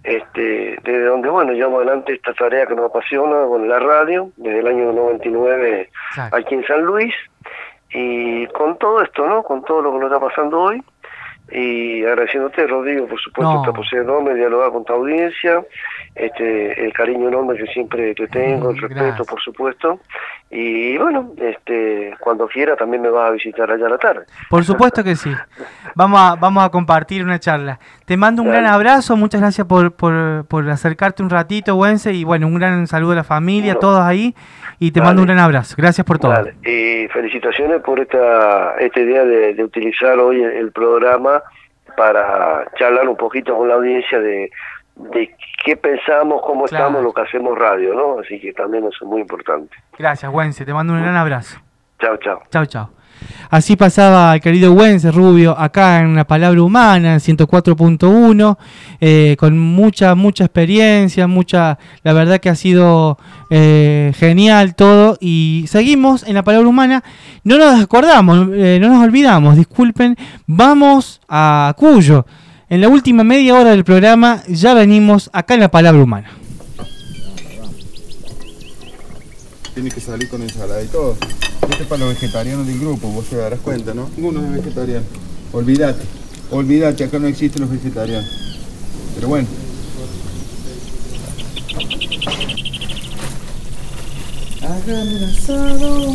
este, desde donde bueno llevamos adelante esta tarea que nos apasiona con la radio desde el año 99 Claro. aquí en San Luis y con todo esto no con todo lo que nos está pasando hoy y agradeciéndote Rodrigo por supuesto No. esta posibilidad enorme de dialogar con tu audiencia este el cariño enorme que siempre te tengo el respeto gracias. por supuesto y bueno este cuando quiera también me vas a visitar allá a la tarde Por supuesto que sí. Vamos a, vamos a compartir una charla. Te mando un Dale. gran abrazo, muchas gracias por, por, por acercarte un ratito, Güense, y bueno, un gran saludo a la familia, a todos ahí, y te mando un gran abrazo. Gracias por todo. Vale, Y felicitaciones por esta, esta idea de, de utilizar hoy el, programa para charlar un poquito con la audiencia de, de qué pensamos, cómo Claro. estamos, lo que hacemos radio, ¿no? Así que también eso es muy importante. Gracias, Güense, te mando un gran abrazo. Chao, chao. Chao, chao. Así pasaba el querido Güense Rubio acá en La Palabra Humana, en 104.1, eh, con mucha, mucha experiencia, mucha, la verdad que ha sido eh, genial todo. Y seguimos en La Palabra Humana, no nos acordamos, eh, no nos olvidamos, disculpen, vamos a Cuyo. En la última media hora del programa ya venimos acá en La Palabra Humana. Tiene que salir con ensalada y todo. Este es para los vegetarianos del grupo, vos te darás cuenta, ¿no? Ninguno es vegetariano. Olvídate, olvídate, acá no existen los vegetarianos. Pero bueno. Hágame el asado.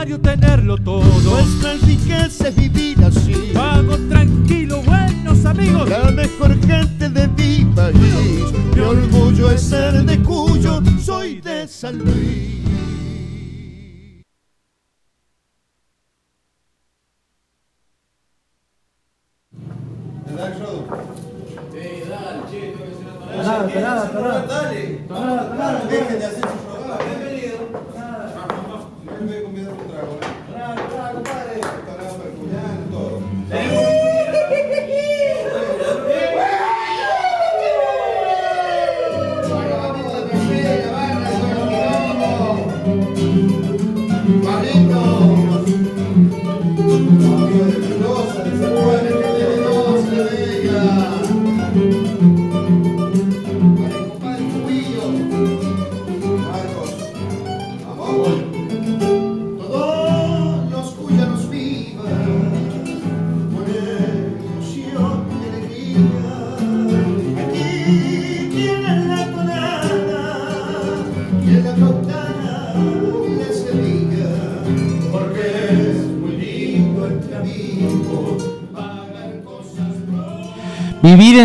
adversario te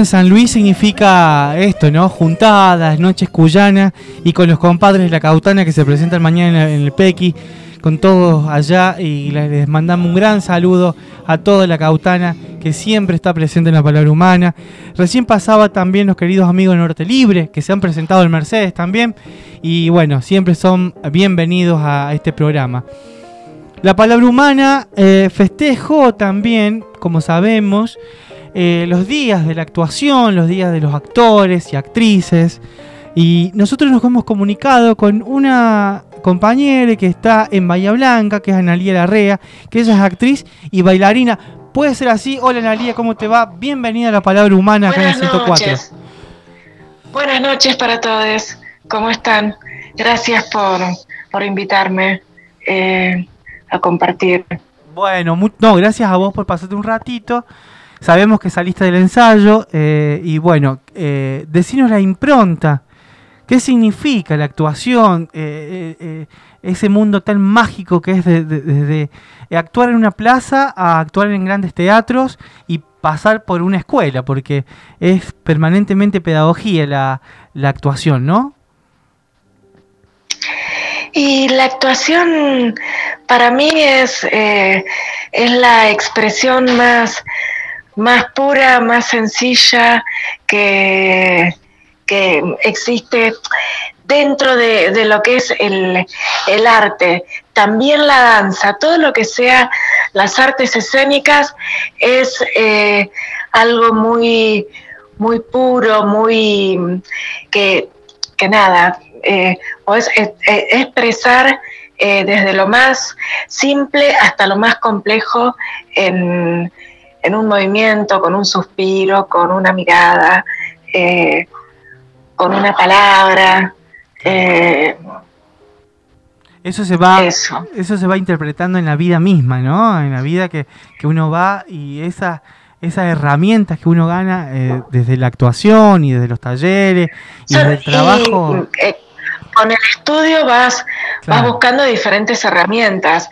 San Luis significa esto, ¿no? Juntadas, noches cuyanas y con los compadres de la Cautana que se presentan mañana en, el Pequi, con todos allá y le- les mandamos un gran saludo a toda la Cautana que siempre está presente en la palabra humana. Recién pasaba también los queridos amigos de Norte Libre que se han presentado en Mercedes también y bueno, siempre son bienvenidos a este programa. La palabra humana eh, festejó también, como sabemos, eh, los días de la actuación, los días de los actores y actrices. Y nosotros nos hemos comunicado con una compañera que está en Bahía Blanca, que es Analía Larrea, que ella es actriz y bailarina. Puede ser así. Hola Analía, ¿cómo te va? Bienvenida a la palabra humana acá en el Buenas 104. noches. Buenas noches para todos. ¿Cómo están? Gracias por, por invitarme eh, a compartir. Bueno, no, gracias a vos por pasarte un ratito. Sabemos que saliste del ensayo eh, y bueno, eh, la impronta. ¿Qué significa la actuación? eh, eh, ese mundo tan mágico que es de, de- desde actuar en una plaza a actuar en grandes teatros y pasar por una escuela, porque es permanentemente pedagogía la, la actuación, ¿no? Y la actuación para mí es, es la expresión más, más pura, más sencilla que, que existe dentro de, de lo que es el, el arte. También la danza, todo lo que sea las artes escénicas es eh, algo muy, muy puro, muy que, que nada, eh, podés e- e- expresar eh, desde lo más simple hasta lo más complejo en, en un movimiento, con un suspiro, con una mirada, eh, con una palabra. eh, Eso se va, Eso. eso se va interpretando en la vida misma, ¿no? En la vida que, que uno va y esa, esas herramientas que uno gana eh, desde la actuación y desde los talleres y Son- desde el trabajo. y, eh, con el estudio vas, Claro. vas buscando diferentes herramientas,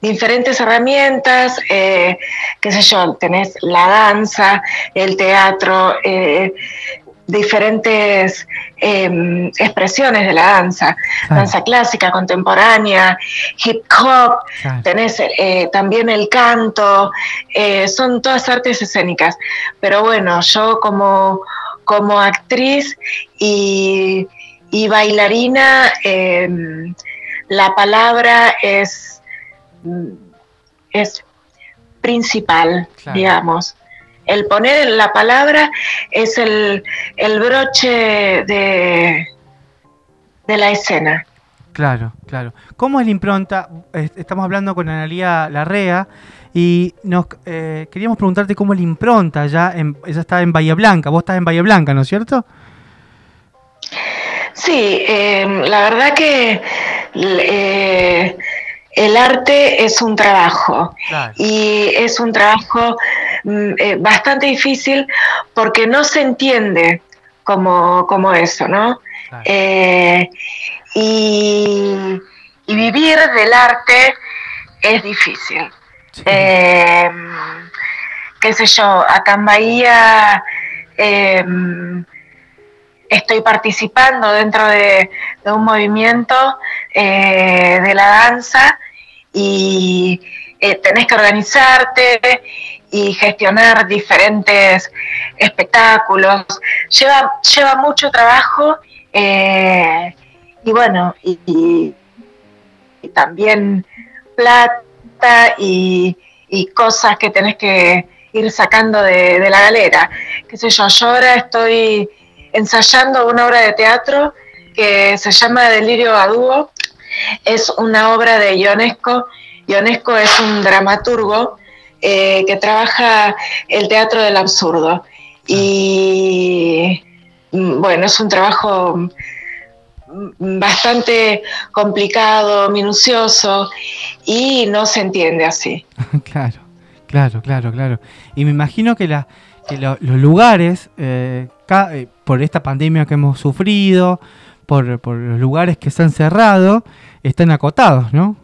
diferentes herramientas, eh, qué sé yo, tenés la danza, el teatro, eh, diferentes em, expresiones de la danza, danza clásica, contemporánea, hip hop, tenés eh, también el canto, eh, son todas artes escénicas. Pero bueno, yo como, como actriz y, bailarina, em, la palabra es, es principal, digamos el poner la palabra es el, broche de, de la escena. Claro, claro. ¿Cómo es la impronta? Estamos hablando con Analía Larrea y nos eh, queríamos preguntarte cómo es la impronta. Ya en, ella está en Bahía Blanca, vos estás en Bahía Blanca, ¿no es cierto? Sí, em, la verdad que eh, el arte es un trabajo y es un trabajo Mm, eh, bastante difícil porque no se entiende como, eso, ¿no? Eh, y, vivir del arte es difícil. Eh, qué sé yo, acá en Bahía estoy participando dentro de, de un movimiento de la danza y tenés que organizarte y gestionar diferentes espectáculos. Lleva, lleva mucho trabajo eh, y bueno, y, también plata y, cosas que tenés que ir sacando de, la galera. Qué sé yo, yo ahora estoy ensayando una obra de teatro que se llama Delirio a Dúo. Es una obra de Ionesco. Ionesco es un dramaturgo eh, que trabaja el teatro del absurdo. Y mm, bueno, es un trabajo mm, bastante complicado, minucioso y no se entiende así. (laughs) claro, claro, claro, claro. Y me imagino que, la, los lugares, eh, por esta pandemia que hemos sufrido, por, por los lugares que se han cerrado, están acotados, ¿no?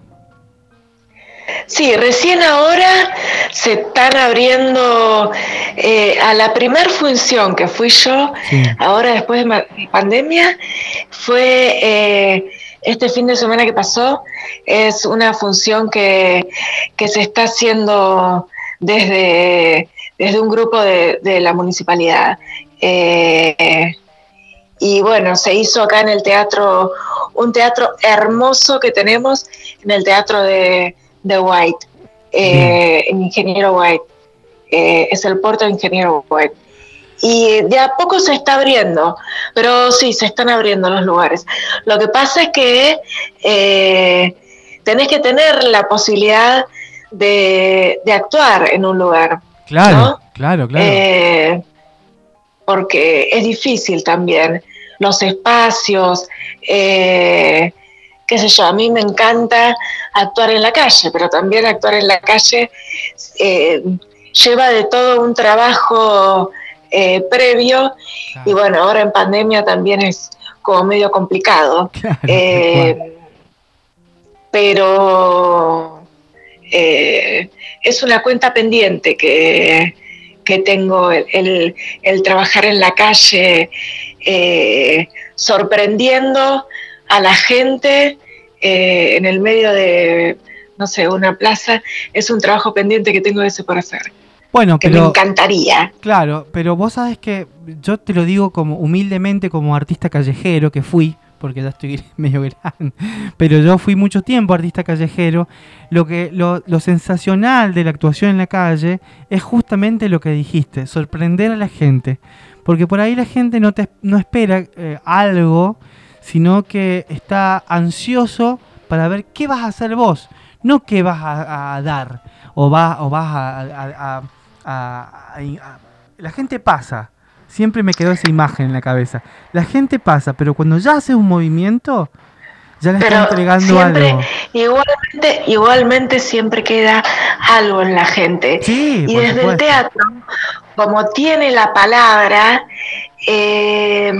Sí, recién ahora se están abriendo eh, a la primer función que fui yo, ahora después de pandemia, fue eh, este fin de semana que pasó, es una función que, se está haciendo desde, desde un grupo de, la municipalidad. Eh, y bueno, se hizo acá en el teatro, un teatro hermoso que tenemos, en el teatro de de White, eh, Ingeniero White. Eh, es el puerto de Ingeniero White. Y de a poco se está abriendo, pero sí, se están abriendo los lugares. Lo que pasa es que eh, tenés que tener la posibilidad de, actuar en un lugar. Claro, claro, claro. Eh, porque es difícil también. Los espacios, qué sé yo, a mí me encanta actuar en la calle, pero también actuar en la calle eh, lleva de todo un trabajo eh, previo y bueno, ahora en pandemia también es como medio complicado. (laughs) Eh, pero es una cuenta pendiente que, tengo el, trabajar en la calle sorprendiendo a la gente eh, en el medio de, no sé, una plaza, es un trabajo pendiente que tengo ese por hacer. Bueno, que me encantaría. Claro, pero vos sabes que yo te lo digo como humildemente como artista callejero que fui, porque ya estoy (laughs) medio grande, pero yo fui mucho tiempo artista callejero. Lo que lo, sensacional de la actuación en la calle es justamente lo que dijiste, sorprender a la gente, porque por ahí la gente no te no espera eh, algo sino que está ansioso para ver qué vas a hacer vos, no qué vas a, dar o, vas o vas a, La gente pasa, siempre me quedó esa imagen en la cabeza. La gente pasa, pero cuando ya hace un movimiento, ya le está entregando algo. Igualmente, igualmente siempre queda algo en la gente. y desde el teatro, como tiene la palabra, eh,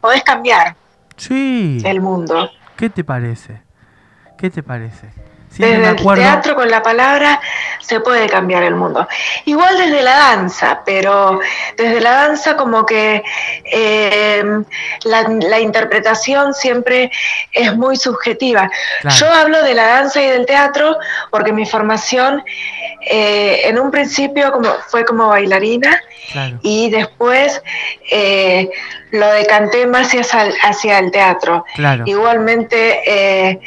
podés cambiar Sí. El mundo. ¿Qué te parece? ¿Qué te parece? Desde el teatro con la palabra se puede cambiar el mundo. Igual desde la danza, pero desde la danza como que eh, la, interpretación siempre es muy subjetiva. Yo hablo de la danza y del teatro porque mi formación eh, en un principio como, fue como bailarina y después eh, lo decanté más hacia, hacia el teatro. Igualmente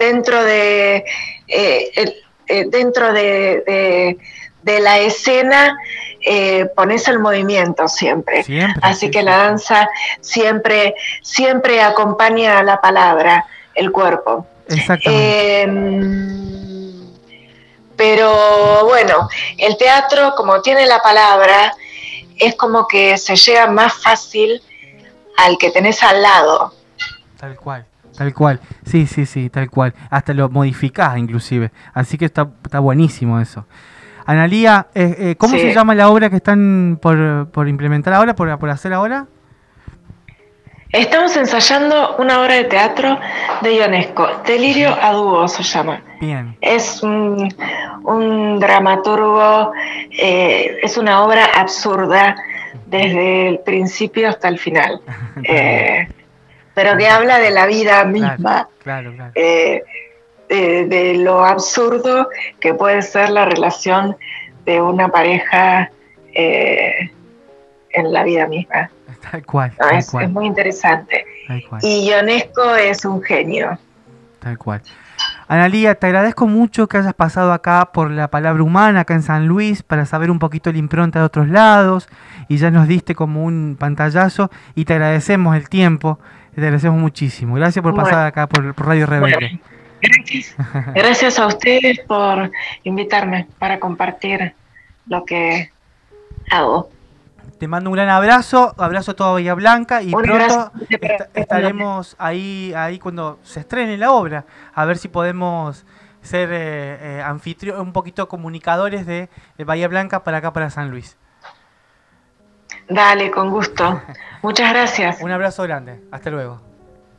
dentro de, eh, eh, dentro de, la escena eh, pones el movimiento siempre. Así que la danza siempre, siempre acompaña a la palabra, el cuerpo. Exactamente. Em, pero bueno, el teatro, como tiene la palabra, es como que se llega más fácil al que tenés al lado. Tal cual. Tal cual, sí, sí, sí, tal cual. Hasta lo modificás inclusive. Así que está, está buenísimo eso. Analía, eh, eh, ¿cómo se llama la obra que están por, implementar ahora, por, por, hacer ahora? Estamos ensayando una obra de teatro de Ionesco, Delirio a dúo se llama. Bien. Es un, dramaturgo, eh, es una obra absurda desde el principio hasta el final. (laughs) pero que habla de la vida misma, eh, de, lo absurdo que puede ser la relación de una pareja eh, en la vida misma. Tal cual. es, muy interesante. Y Ionesco es un genio. Tal cual. Analía, te agradezco mucho que hayas pasado acá por la palabra humana, acá en San Luis, para saber un poquito la impronta de otros lados, y ya nos diste como un pantallazo, y te agradecemos el tiempo te agradecemos muchísimo. Gracias por pasar acá por, Radio Rebelde. (laughs) gracias. a ustedes por invitarme para compartir lo que hago. Te mando un gran abrazo, abrazo a toda Bahía Blanca y pronto estaremos ahí, ahí cuando se estrene la obra, a ver si podemos ser eh, eh un poquito comunicadores de Bahía Blanca para acá, para San Luis. Dale, con gusto. (laughs) Muchas gracias. Un abrazo grande. Hasta luego.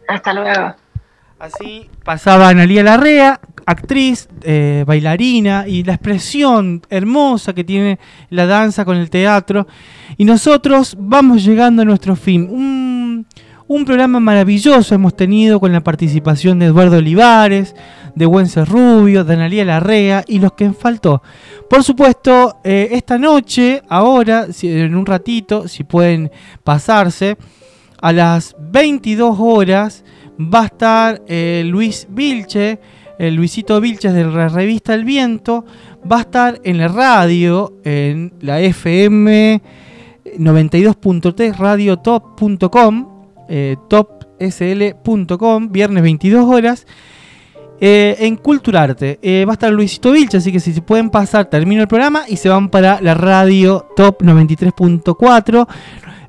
Hasta luego. Así pasaba Analía Larrea, actriz, eh, bailarina y la expresión hermosa que tiene la danza con el teatro. Y nosotros vamos llegando a nuestro fin. Un, un programa maravilloso hemos tenido con la participación de Eduardo Olivares, de Wences Rubio, de Analía Larrea y los que faltó. Por supuesto, eh, esta noche, ahora, en un ratito, si pueden pasarse, a las 22 horas va a estar eh, Luis Vilche, el Luisito Vilches de la revista El Viento, va a estar en la radio, en la FM 92.3 radiotop.com, eh, topsl.com, viernes 22 horas. Eh, en Culturarte eh, va a estar Luisito Vilche, así que si se pueden pasar, termino el programa y se van para la radio Top 93.4.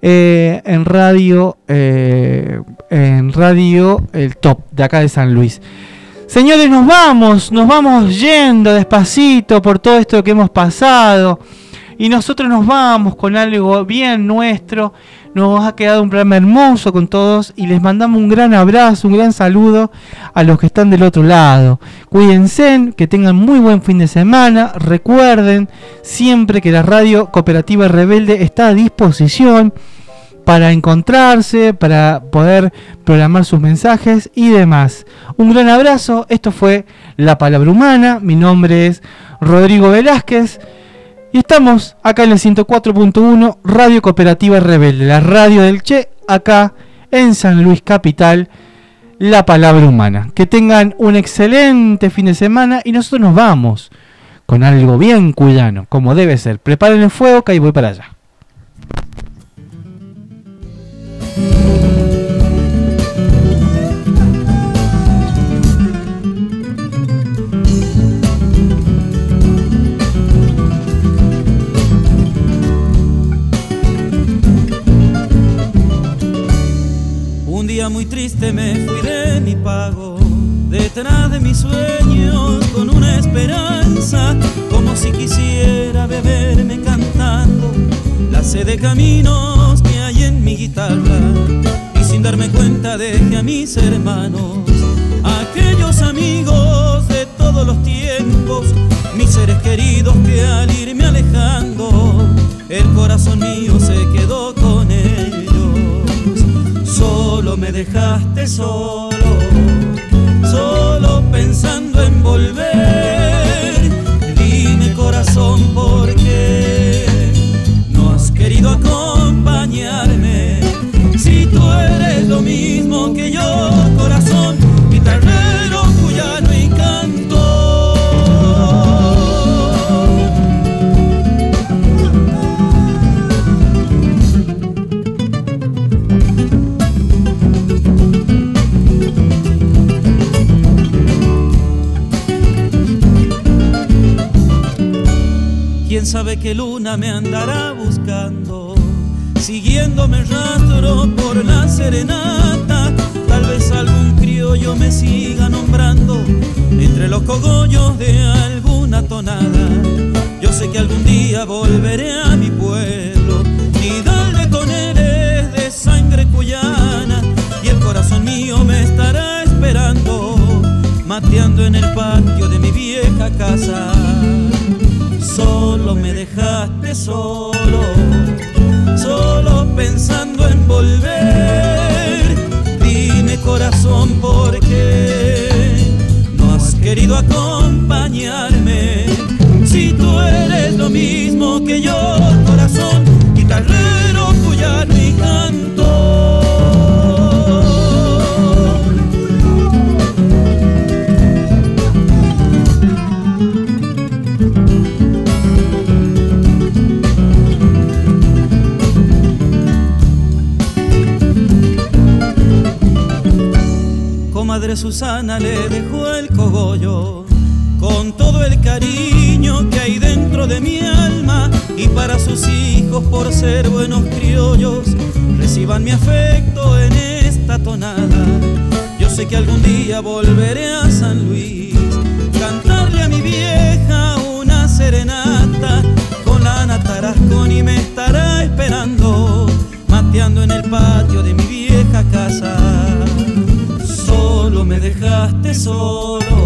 Eh, en radio en radio el top de acá de San Luis. Señores, nos vamos, nos vamos yendo despacito por todo esto que hemos pasado y nosotros nos vamos con algo bien nuestro nos ha quedado un programa hermoso con todos y les mandamos un gran abrazo, un gran saludo a los que están del otro lado. Cuídense, que tengan muy buen fin de semana. Recuerden siempre que la radio cooperativa rebelde está a disposición para encontrarse, para poder programar sus mensajes y demás. Un gran abrazo, esto fue La Palabra Humana, mi nombre es Rodrigo Velázquez. Y estamos acá en el 104.1 Radio Cooperativa Rebelde, la radio del Che, acá en San Luis Capital, la palabra humana. Que tengan un excelente fin de semana y nosotros nos vamos con algo bien cuyano, como debe ser. Preparen el fuego que ahí voy para allá. Triste me fui de mi pago, detrás de mis sueños con una esperanza, como si quisiera beberme cantando la sed de caminos que hay en mi guitarra. Y sin darme cuenta dejé a mis hermanos, aquellos amigos de todos los queridos que al irme alejando, el corazón mío se quedó Solo me dejaste solo, solo pensando en volver. Dime corazón por qué no has querido acompañarme. Si tú eres lo mismo que yo, corazón, cuyano sabe qué luna me andará buscando, siguiéndome rastro por la serenata. Tal vez algún criollo me siga nombrando entre los cogollos de alguna tonada. Yo sé que algún día volveré a mi pueblo y darle con él es de sangre cuyana y el corazón mío me estará esperando, mateando en el patio de mi vieja casa me dejaste solo, solo pensando en volver. Dime corazón por qué no has querido acompañarme. Si tú eres lo mismo que yo, corazón, guitarrero, cuyano y canto. le dejó el cogollo con todo el cariño que hay dentro de mi alma y para sus hijos por ser buenos criollos reciban mi afecto en esta tonada. Yo sé que algún día volveré a San Luis, cantarle a mi vieja una serenata con la Ana Tarascón y me estará esperando, mateando en el patio de mi dejaste solo.